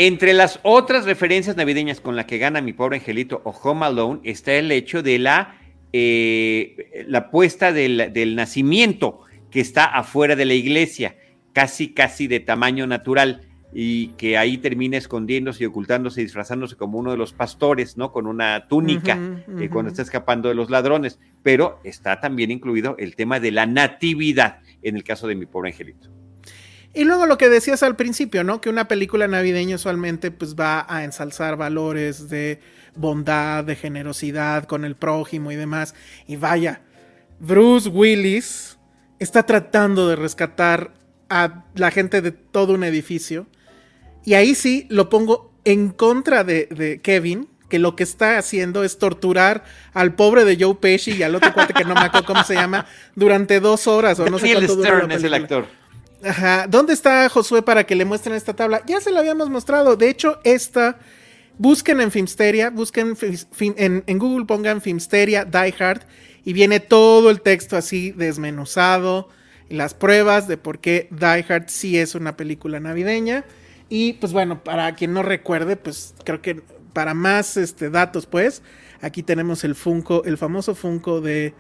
Entre las otras referencias navideñas con la que gana mi pobre angelito o Home Alone está el hecho de la eh, la puesta del, del, nacimiento que está afuera de la iglesia, casi, casi de tamaño natural, y que ahí termina escondiéndose y ocultándose, disfrazándose como uno de los pastores, ¿no? Con una túnica, uh -huh, uh -huh. cuando está escapando de los ladrones. Pero está también incluido el tema de la natividad, en el caso de mi pobre angelito. Y luego lo que decías al principio, ¿no? Que una película navideña usualmente pues va a ensalzar valores de bondad, de generosidad con el prójimo y demás. Y vaya, Bruce Willis está tratando de rescatar a la gente de todo un edificio. Y ahí sí lo pongo en contra de, de Kevin, que lo que está haciendo es torturar al pobre de Joe Pesci y al otro cuate que no me acuerdo cómo se llama durante dos horas o no sé cuánto dura la es el actor. Ajá. ¿Dónde está Josué para que le muestren esta tabla? Ya se la habíamos mostrado. De hecho, esta. Busquen en Filmsteria, busquen en, Google, pongan Filmsteria Die Hard y viene todo el texto así desmenuzado, las pruebas de por qué Die Hard sí es una película navideña. Y pues bueno, para quien no recuerde, pues creo que para más este, datos, pues aquí tenemos el Funko, el famoso Funko de,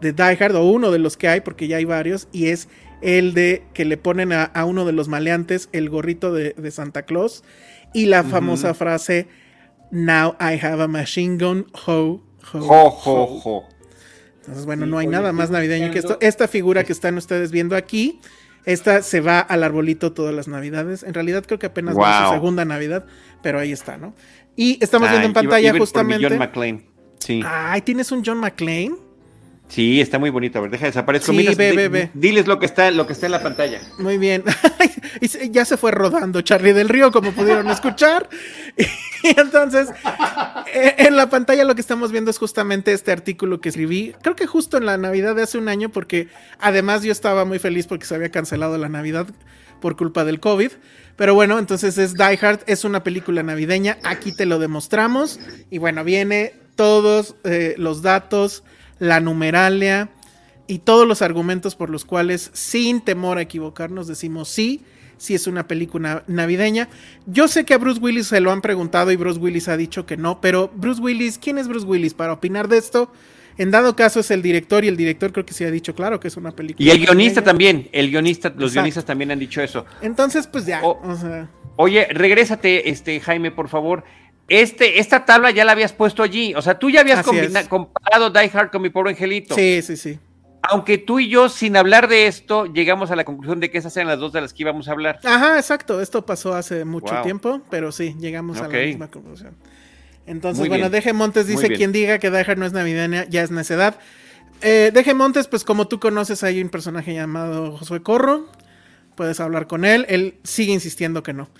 de Die Hard, o uno de los que hay, porque ya hay varios, y es el de que le ponen a, a uno de los maleantes el gorrito de, de Santa Claus y la famosa uh -huh. frase Now I have a machine gun, ho, ho, ho, ho. ho. Entonces, bueno, sí, no hay nada más navideño que esto. Esta figura que están ustedes viendo aquí, esta se va al arbolito todas las navidades. En realidad creo que apenas wow. va su segunda navidad, pero ahí está, ¿no? Y estamos Ay, viendo en pantalla iba, iba justamente. John McClane. Sí. Ay, ¿tienes un John McClane? Sí, está muy bonito. A ver, deja desaparezco. Sí, Miras, ve, di, ve, ve. Diles lo que está, lo que está en la pantalla. Muy bien. <laughs> y ya se fue rodando Charlie del Río, como pudieron escuchar. <laughs> y entonces, eh, en la pantalla lo que estamos viendo es justamente este artículo que escribí. Creo que justo en la Navidad de hace un año, porque además yo estaba muy feliz porque se había cancelado la Navidad por culpa del COVID. Pero bueno, entonces es Die Hard, es una película navideña. Aquí te lo demostramos. Y bueno, viene todos eh, los datos la numeralia y todos los argumentos por los cuales, sin temor a equivocarnos, decimos sí, sí es una película navideña. Yo sé que a Bruce Willis se lo han preguntado y Bruce Willis ha dicho que no, pero Bruce Willis, ¿quién es Bruce Willis para opinar de esto? En dado caso es el director y el director creo que sí ha dicho claro que es una película. Y el guionista también, el guionista, los Exacto. guionistas también han dicho eso. Entonces, pues ya. O, o sea. Oye, regrésate, este, Jaime, por favor este, esta tabla ya la habías puesto allí. O sea, tú ya habías comparado Die Hard con mi pobre angelito. Sí, sí, sí. Aunque tú y yo, sin hablar de esto, llegamos a la conclusión de que esas eran las dos de las que íbamos a hablar. Ajá, exacto. Esto pasó hace mucho wow. tiempo, pero sí, llegamos okay. a la misma conclusión. Entonces, Muy bueno, bien. Deje Montes dice: quien diga que Die Hard no es navideña ya es necedad. Eh, Deje Montes, pues como tú conoces, hay un personaje llamado Josué Corro. Puedes hablar con él. Él sigue insistiendo que no.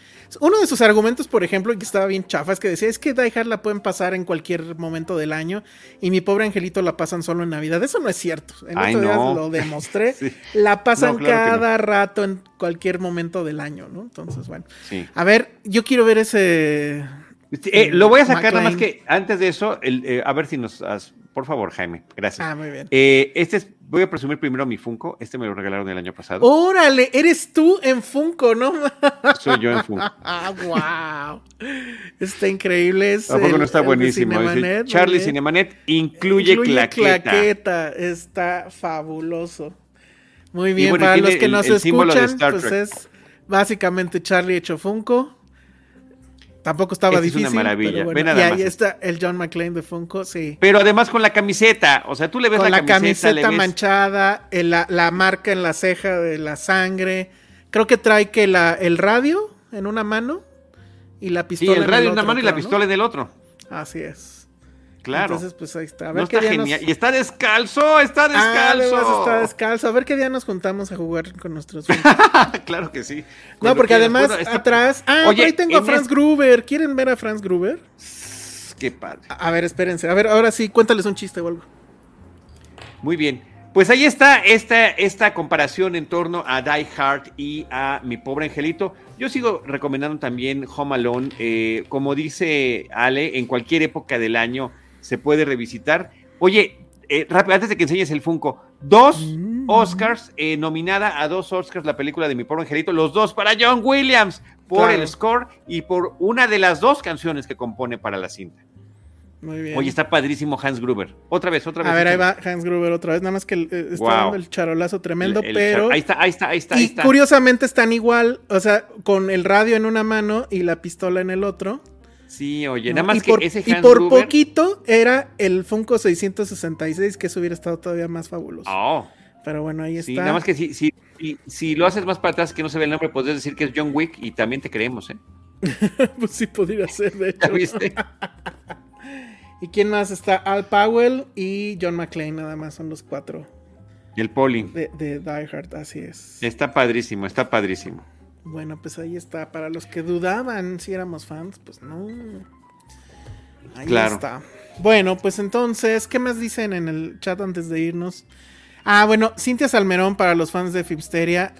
Uno de sus argumentos, por ejemplo, que estaba bien chafa, es que decía, es que Die Hard la pueden pasar en cualquier momento del año y mi pobre angelito la pasan solo en Navidad. Eso no es cierto. En Ay, otro no. lo demostré. <laughs> sí. La pasan no, claro cada no. rato en cualquier momento del año, ¿no? Entonces, bueno. Sí. A ver, yo quiero ver ese... Eh, lo voy a sacar McLean. nada más que antes de eso, el, eh, a ver si nos... Has, por favor, Jaime, gracias. Ah, muy bien. Eh, este es, voy a presumir primero mi Funko. Este me lo regalaron el año pasado. ¡Órale! Eres tú en Funko, ¿no? <laughs> Soy yo en Funko. ¡Wow! Está increíble. Es ¿A poco no está buenísimo? Dice, Charlie Cinemanet incluye, incluye claqueta. claqueta. Está fabuloso. Muy bien, bueno, para los que nos el, escuchan, pues es básicamente Charlie hecho Funko. Tampoco estaba Esta difícil. Es una maravilla. Bueno, y ahí más. está el John McClane de Funko, sí. Pero además con la camiseta. O sea, tú le ves con la, la camiseta. camiseta ves... manchada, la, la, marca en la ceja de la sangre. Creo que trae que la, el radio en una mano y la pistola. Sí, el radio en, en una mano y la pistola ¿no? en el otro. Así es. Claro. Entonces, pues ahí está. A ver no qué está día genial. nos... Y está descalzo, está descalzo. Ah, está descalzo. A ver qué día nos juntamos a jugar con nuestros <laughs> Claro que sí. Cuando no, porque quieras. además bueno, está... atrás. Ah, Oye, ahí tengo a Franz es... Gruber. ¿Quieren ver a Franz Gruber? Qué padre. A ver, espérense. A ver, ahora sí, cuéntales un chiste o algo. Muy bien. Pues ahí está esta, esta comparación en torno a Die Hard y a Mi Pobre Angelito. Yo sigo recomendando también Home Alone. Eh, como dice Ale, en cualquier época del año se puede revisitar. Oye, eh, rápido, antes de que enseñes el Funko, dos mm. Oscars, eh, nominada a dos Oscars la película de Mi Pobre Angelito, los dos para John Williams, por claro. el score y por una de las dos canciones que compone para la cinta. Muy bien. Oye, está padrísimo Hans Gruber. Otra vez, otra vez. A ver, ahí va Hans Gruber otra vez. Nada más que eh, está Wow. dando el charolazo tremendo, El- el pero. char- Ahí está, ahí está, ahí está. ahí y está. curiosamente están igual, o sea, con el radio en una mano y la pistola en el otro. Sí, oye, nada más y que por, ese y Hans por Gruber. poquito era el Funko 666, que eso hubiera estado todavía más fabuloso. Oh, Pero bueno, ahí sí, está. nada más que si, si, si, si lo haces más para atrás que no se ve el nombre, podrías decir que es John Wick y también te creemos, ¿eh? <laughs> pues sí, podría ser, de <laughs> ¿Ya hecho. viste? <laughs> ¿Y quién más está? Al Powell y John McClane, nada más, son los cuatro El poli. de, de Die Hard, así es. Está padrísimo, está padrísimo. Bueno, pues ahí está. Para los que dudaban si éramos fans, pues no. Ahí Claro. está. Bueno, pues entonces, ¿qué más dicen en el chat antes de irnos? Ah, bueno, Cintia Salmerón para los fans de Filmsteria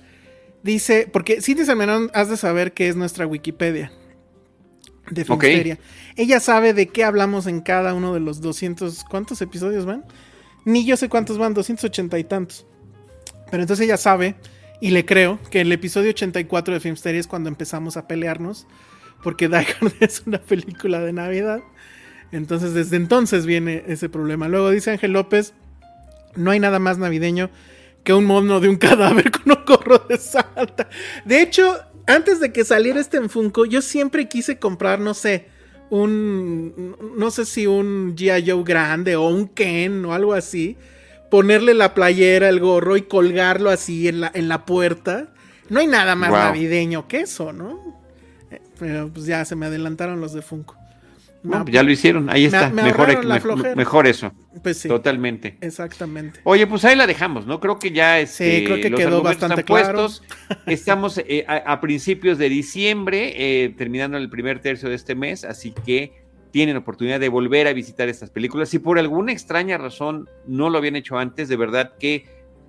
dice, porque Cintia Salmerón has de saber que es nuestra Wikipedia de Ok. Filmsteria. Ella sabe de qué hablamos en cada uno de los 200, ¿cuántos episodios van? Ni yo sé cuántos van, 280 y tantos. Pero entonces ella sabe, y le creo, que el episodio 84 de Filmsteria es cuando empezamos a pelearnos, porque Die Hard <laughs> es una película de Navidad. Entonces desde entonces viene ese problema. Luego dice Ángel López, no hay nada más navideño que un mono de un <laughs> cadáver con un gorro de Santa. De hecho, antes de que saliera este en Funko, yo siempre quise comprar, no sé, un, no sé si un G.I. Joe grande o un Ken o algo así, ponerle la playera, el gorro y colgarlo así en la, en la puerta. No hay nada más Wow. navideño que eso, ¿no? Eh, Pero pues ya se me adelantaron los de Funko. No, No, pues ya lo hicieron, ahí está. me mejor, me- flojera. mejor eso, pues sí, totalmente. exactamente. Oye, pues ahí la dejamos, ¿no? Creo que ya este, Sí, creo que los quedó bastante están claro. puestos. <laughs> Estamos eh, a, a principios de diciembre, eh, terminando el primer tercio de este mes, así que tienen oportunidad de volver a visitar estas películas. Si por alguna extraña razón no lo habían hecho antes, de verdad que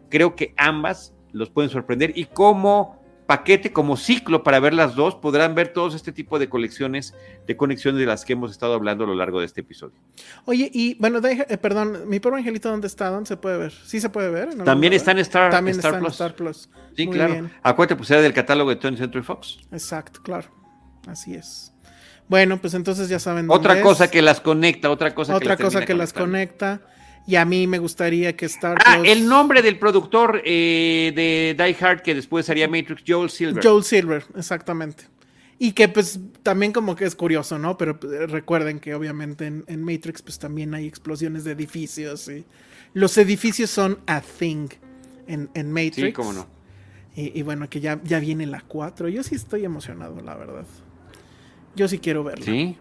creo que ambas los pueden sorprender y como paquete, como ciclo para ver las dos, podrán ver todos este tipo de colecciones, de conexiones de las que hemos estado hablando a lo largo de este episodio. Oye, y bueno, eh, perdón, mi pobre angelito, ¿dónde está? ¿Dónde se puede ver? ¿Sí se puede ver? ¿En algún También está en Star, También Star está en Plus. Star Plus. Sí, Muy claro. bien. Acuérdate, pues era del catálogo de 20th Century Fox. Exacto, claro. Así es. Bueno, pues entonces ya saben. dónde Otra es. cosa que las conecta, otra cosa que Otra las cosa que las conecta. Y a mí me gustaría que Star Ah, el nombre del productor eh, de Die Hard que después haría Matrix, Joel Silver. Joel Silver, exactamente. Y que pues también como que es curioso, ¿no? Pero eh, recuerden que obviamente en, en Matrix pues también hay explosiones de edificios y los edificios son a thing en, en Matrix. Sí, cómo no. Y, y bueno, que ya, ya viene la 4. Yo sí estoy emocionado, la verdad. Yo sí quiero verla. Sí,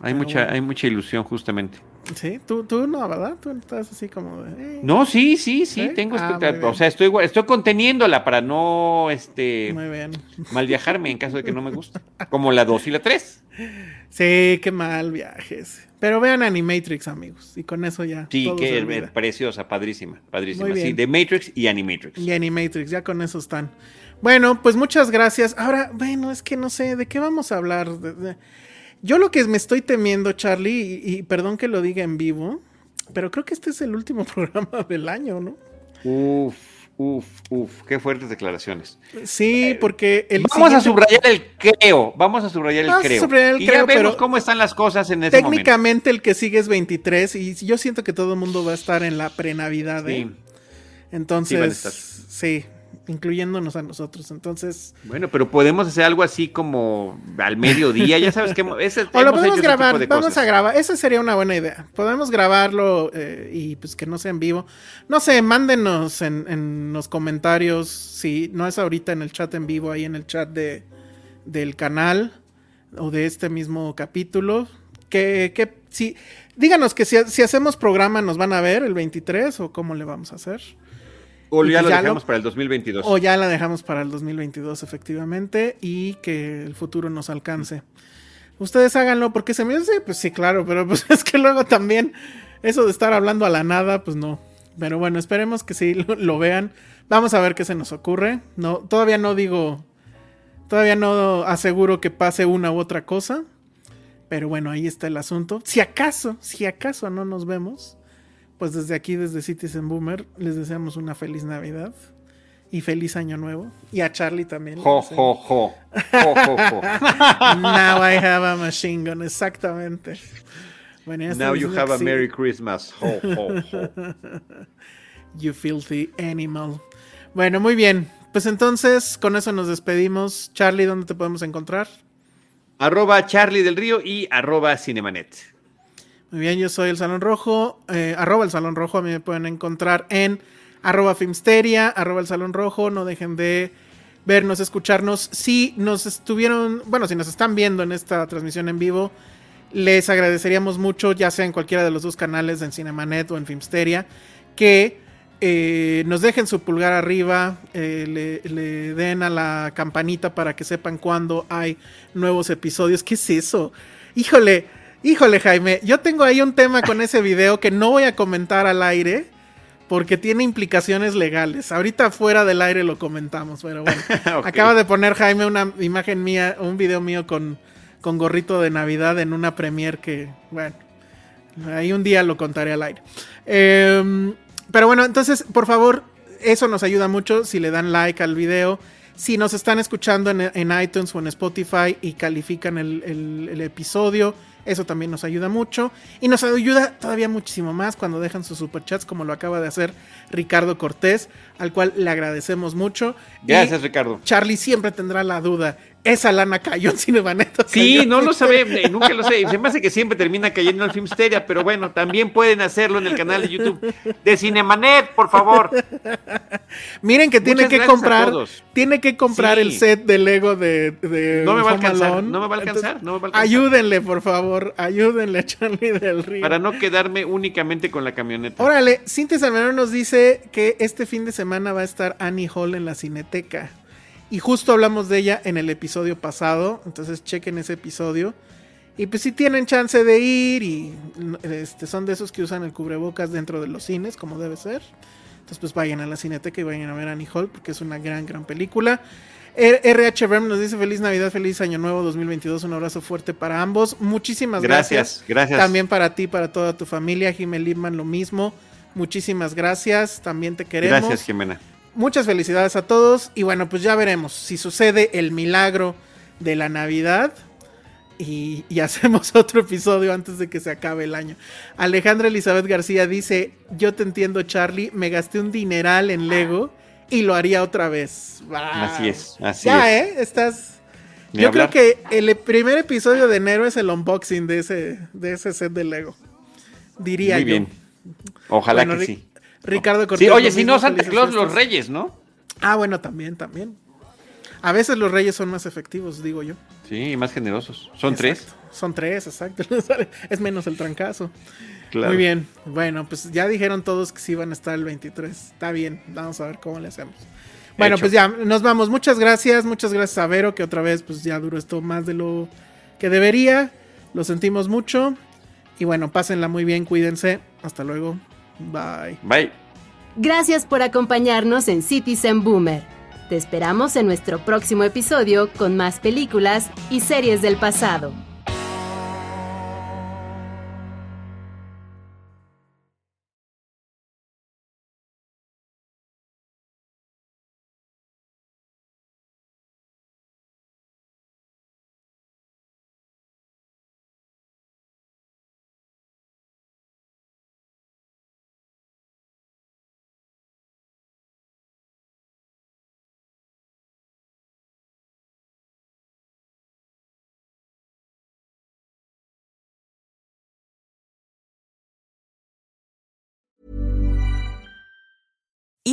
hay Pero mucha, bueno. hay mucha ilusión justamente. Sí, tú, tú no, ¿verdad? Tú estás así como de... eh. No, sí, sí, sí, ¿Sí? tengo Ah, bien. O sea, estoy, estoy conteniéndola para no este, Muy bien. mal viajarme en caso de que no me guste. Como la 2 y la 3. Sí, qué mal viajes. Pero vean Animatrix, amigos. Y con eso ya. Sí, que es preciosa, padrísima, padrísima. Sí, de Matrix y Animatrix. Y Animatrix, ya con eso están. Bueno, pues muchas gracias. Ahora, bueno, es que no sé, ¿de qué vamos a hablar? Yo lo que me estoy temiendo, Charlie, y, y perdón que lo diga en vivo, pero creo que este es el último <laughs> programa del año, ¿no? Uf, uf, uf, qué fuertes declaraciones. Sí, porque el Vamos a subrayar el creo, vamos a subrayar el Vamos a creo. subrayar el y creo, ya vemos pero cómo están las cosas en ese momento. Técnicamente el que sigue es 23 y yo siento que todo el mundo va a estar en la pre-Navidad. ¿eh? Sí. Entonces, a sí, incluyéndonos a nosotros. Entonces, Bueno, pero podemos hacer algo así como al mediodía, ya sabes que ese- <laughs> o lo podemos grabar, vamos cosas. a grabar, esa sería una buena idea. Podemos grabarlo eh, y pues que no sea en vivo. No sé, mándenos en, en los comentarios, si no es ahorita en el chat en vivo, ahí en el chat de, del canal o de este mismo capítulo, que, que si, díganos que si, si hacemos programa nos van a ver el 23 o cómo le vamos a hacer. O ya pues lo ya dejamos lo- para el 2022. O ya la dejamos para el 2022, efectivamente, y que el futuro nos alcance. Ustedes háganlo porque se me dice, pues sí, claro, pero pues <laughs> es que luego también eso de estar hablando a la nada, pues no. Pero bueno, esperemos que sí lo, lo vean. Vamos a ver qué se nos ocurre. No, todavía no digo, todavía no aseguro que pase una u otra cosa. Pero bueno, ahí está el asunto. Si acaso, si acaso no nos vemos, pues desde aquí, desde Citizen Boomer, les deseamos una feliz Navidad y feliz Año Nuevo. Y a Charlie también. Jo, jo, jo. Jo, jo, jo. <laughs> Now I have a machine gun, exactamente. Bueno, Now you have a. Merry Christmas. Ho, ho, ho. You filthy animal. Bueno, muy bien. Pues entonces, con eso nos despedimos. Charlie, ¿dónde te podemos encontrar? arroba Charlie del Río y arroba Cinemanet. Muy bien, yo soy el Salón Rojo, eh, arroba el Salón Rojo, a mí me pueden encontrar en arroba Filmsteria, arroba el Salón Rojo, no dejen de vernos, escucharnos. Si nos estuvieron, bueno, si nos están viendo en esta transmisión en vivo, les agradeceríamos mucho, ya sea en cualquiera de los dos canales, en Cinemanet o en Filmsteria, que eh, nos dejen su pulgar arriba, eh, le, le den a la campanita para que sepan cuando hay nuevos episodios. ¿Qué es eso? Híjole, híjole Jaime, yo tengo ahí un tema con ese video que no voy a comentar al aire porque tiene implicaciones legales. Ahorita fuera del aire lo comentamos, pero bueno. <laughs> Acaba de poner Jaime una imagen mía, un video mío con, con gorrito de Navidad en una premiere que, bueno, ahí un día lo contaré al aire. Eh, pero bueno, entonces, por favor, eso nos ayuda mucho si le dan like al video. Si nos están escuchando en, en iTunes o en Spotify y califican el, el- el episodio, eso también nos ayuda mucho. Y nos ayuda todavía muchísimo más cuando dejan sus superchats, como lo acaba de hacer Ricardo Cortés, al cual le agradecemos mucho. Y Gracias, Ricardo. Charlie siempre tendrá la duda. ¿Esa lana cayó en Cinemanet? o cayó Sí, no lo sabe, eh, nunca lo sé. Se me hace que siempre termina cayendo en el Filmsteria, pero bueno, también pueden hacerlo en el canal de YouTube de Cinemanet, por favor. Miren que tiene que comprar, tiene que comprar el set de Lego de, de No me va a Home alcanzar, Alone. no me va a alcanzar, no me va a alcanzar. Ayúdenle, por favor, ayúdenle a Charlie del Río. Para no quedarme únicamente con la camioneta. Órale, Cintia Salmerón nos dice que este fin de semana va a estar Annie Hall en la Cineteca. Y justo hablamos de ella en el episodio pasado, entonces chequen ese episodio. Y pues si tienen chance de ir y este, son de esos que usan el cubrebocas dentro de los cines, como debe ser. Entonces pues vayan a la Cineteca y vayan a ver Annie Hall porque es una gran, gran película. R- RH Rem nos dice feliz Navidad, feliz Año Nuevo 2022, un abrazo fuerte para ambos. Muchísimas gracias. Gracias, gracias. También para ti, para toda tu familia, Jiménez Lipman, lo mismo. Muchísimas gracias, también te queremos. Gracias, Jimena. Muchas felicidades a todos y bueno, pues ya veremos si sucede el milagro de la Navidad y, y <laughs> hacemos otro episodio antes de que se acabe el año. Alejandra Elizabeth García dice, yo te entiendo Charlie, me gasté un dineral en Lego y lo haría otra vez. Así es, así ya, es. ¿eh? Estás... Yo hablar. creo que el primer episodio de enero es el unboxing de ese, de ese set de Lego. Diría Muy yo. bien. Ojalá Bueno, que sí. Ricardo Cortés. Sí, oye, si no, Santa Claus, los reyes, ¿no? Ah, bueno, también, también. A veces los reyes son más efectivos, digo yo. Sí, más generosos. Son tres. Son tres, exacto. <laughs> es menos el trancazo. Claro. Muy bien. Bueno, pues ya dijeron todos que sí van a estar el 23. Está bien. Vamos a ver cómo le hacemos. Bueno, Hecho. pues ya nos vamos. Muchas gracias. Muchas gracias a Vero, que otra vez pues ya duró esto más de lo que debería. Lo sentimos mucho. Y bueno, pásenla muy bien. Cuídense. Hasta luego. Bye. Bye. Gracias por acompañarnos en Citizen Boomer. Te esperamos en nuestro próximo episodio con más películas y series del pasado.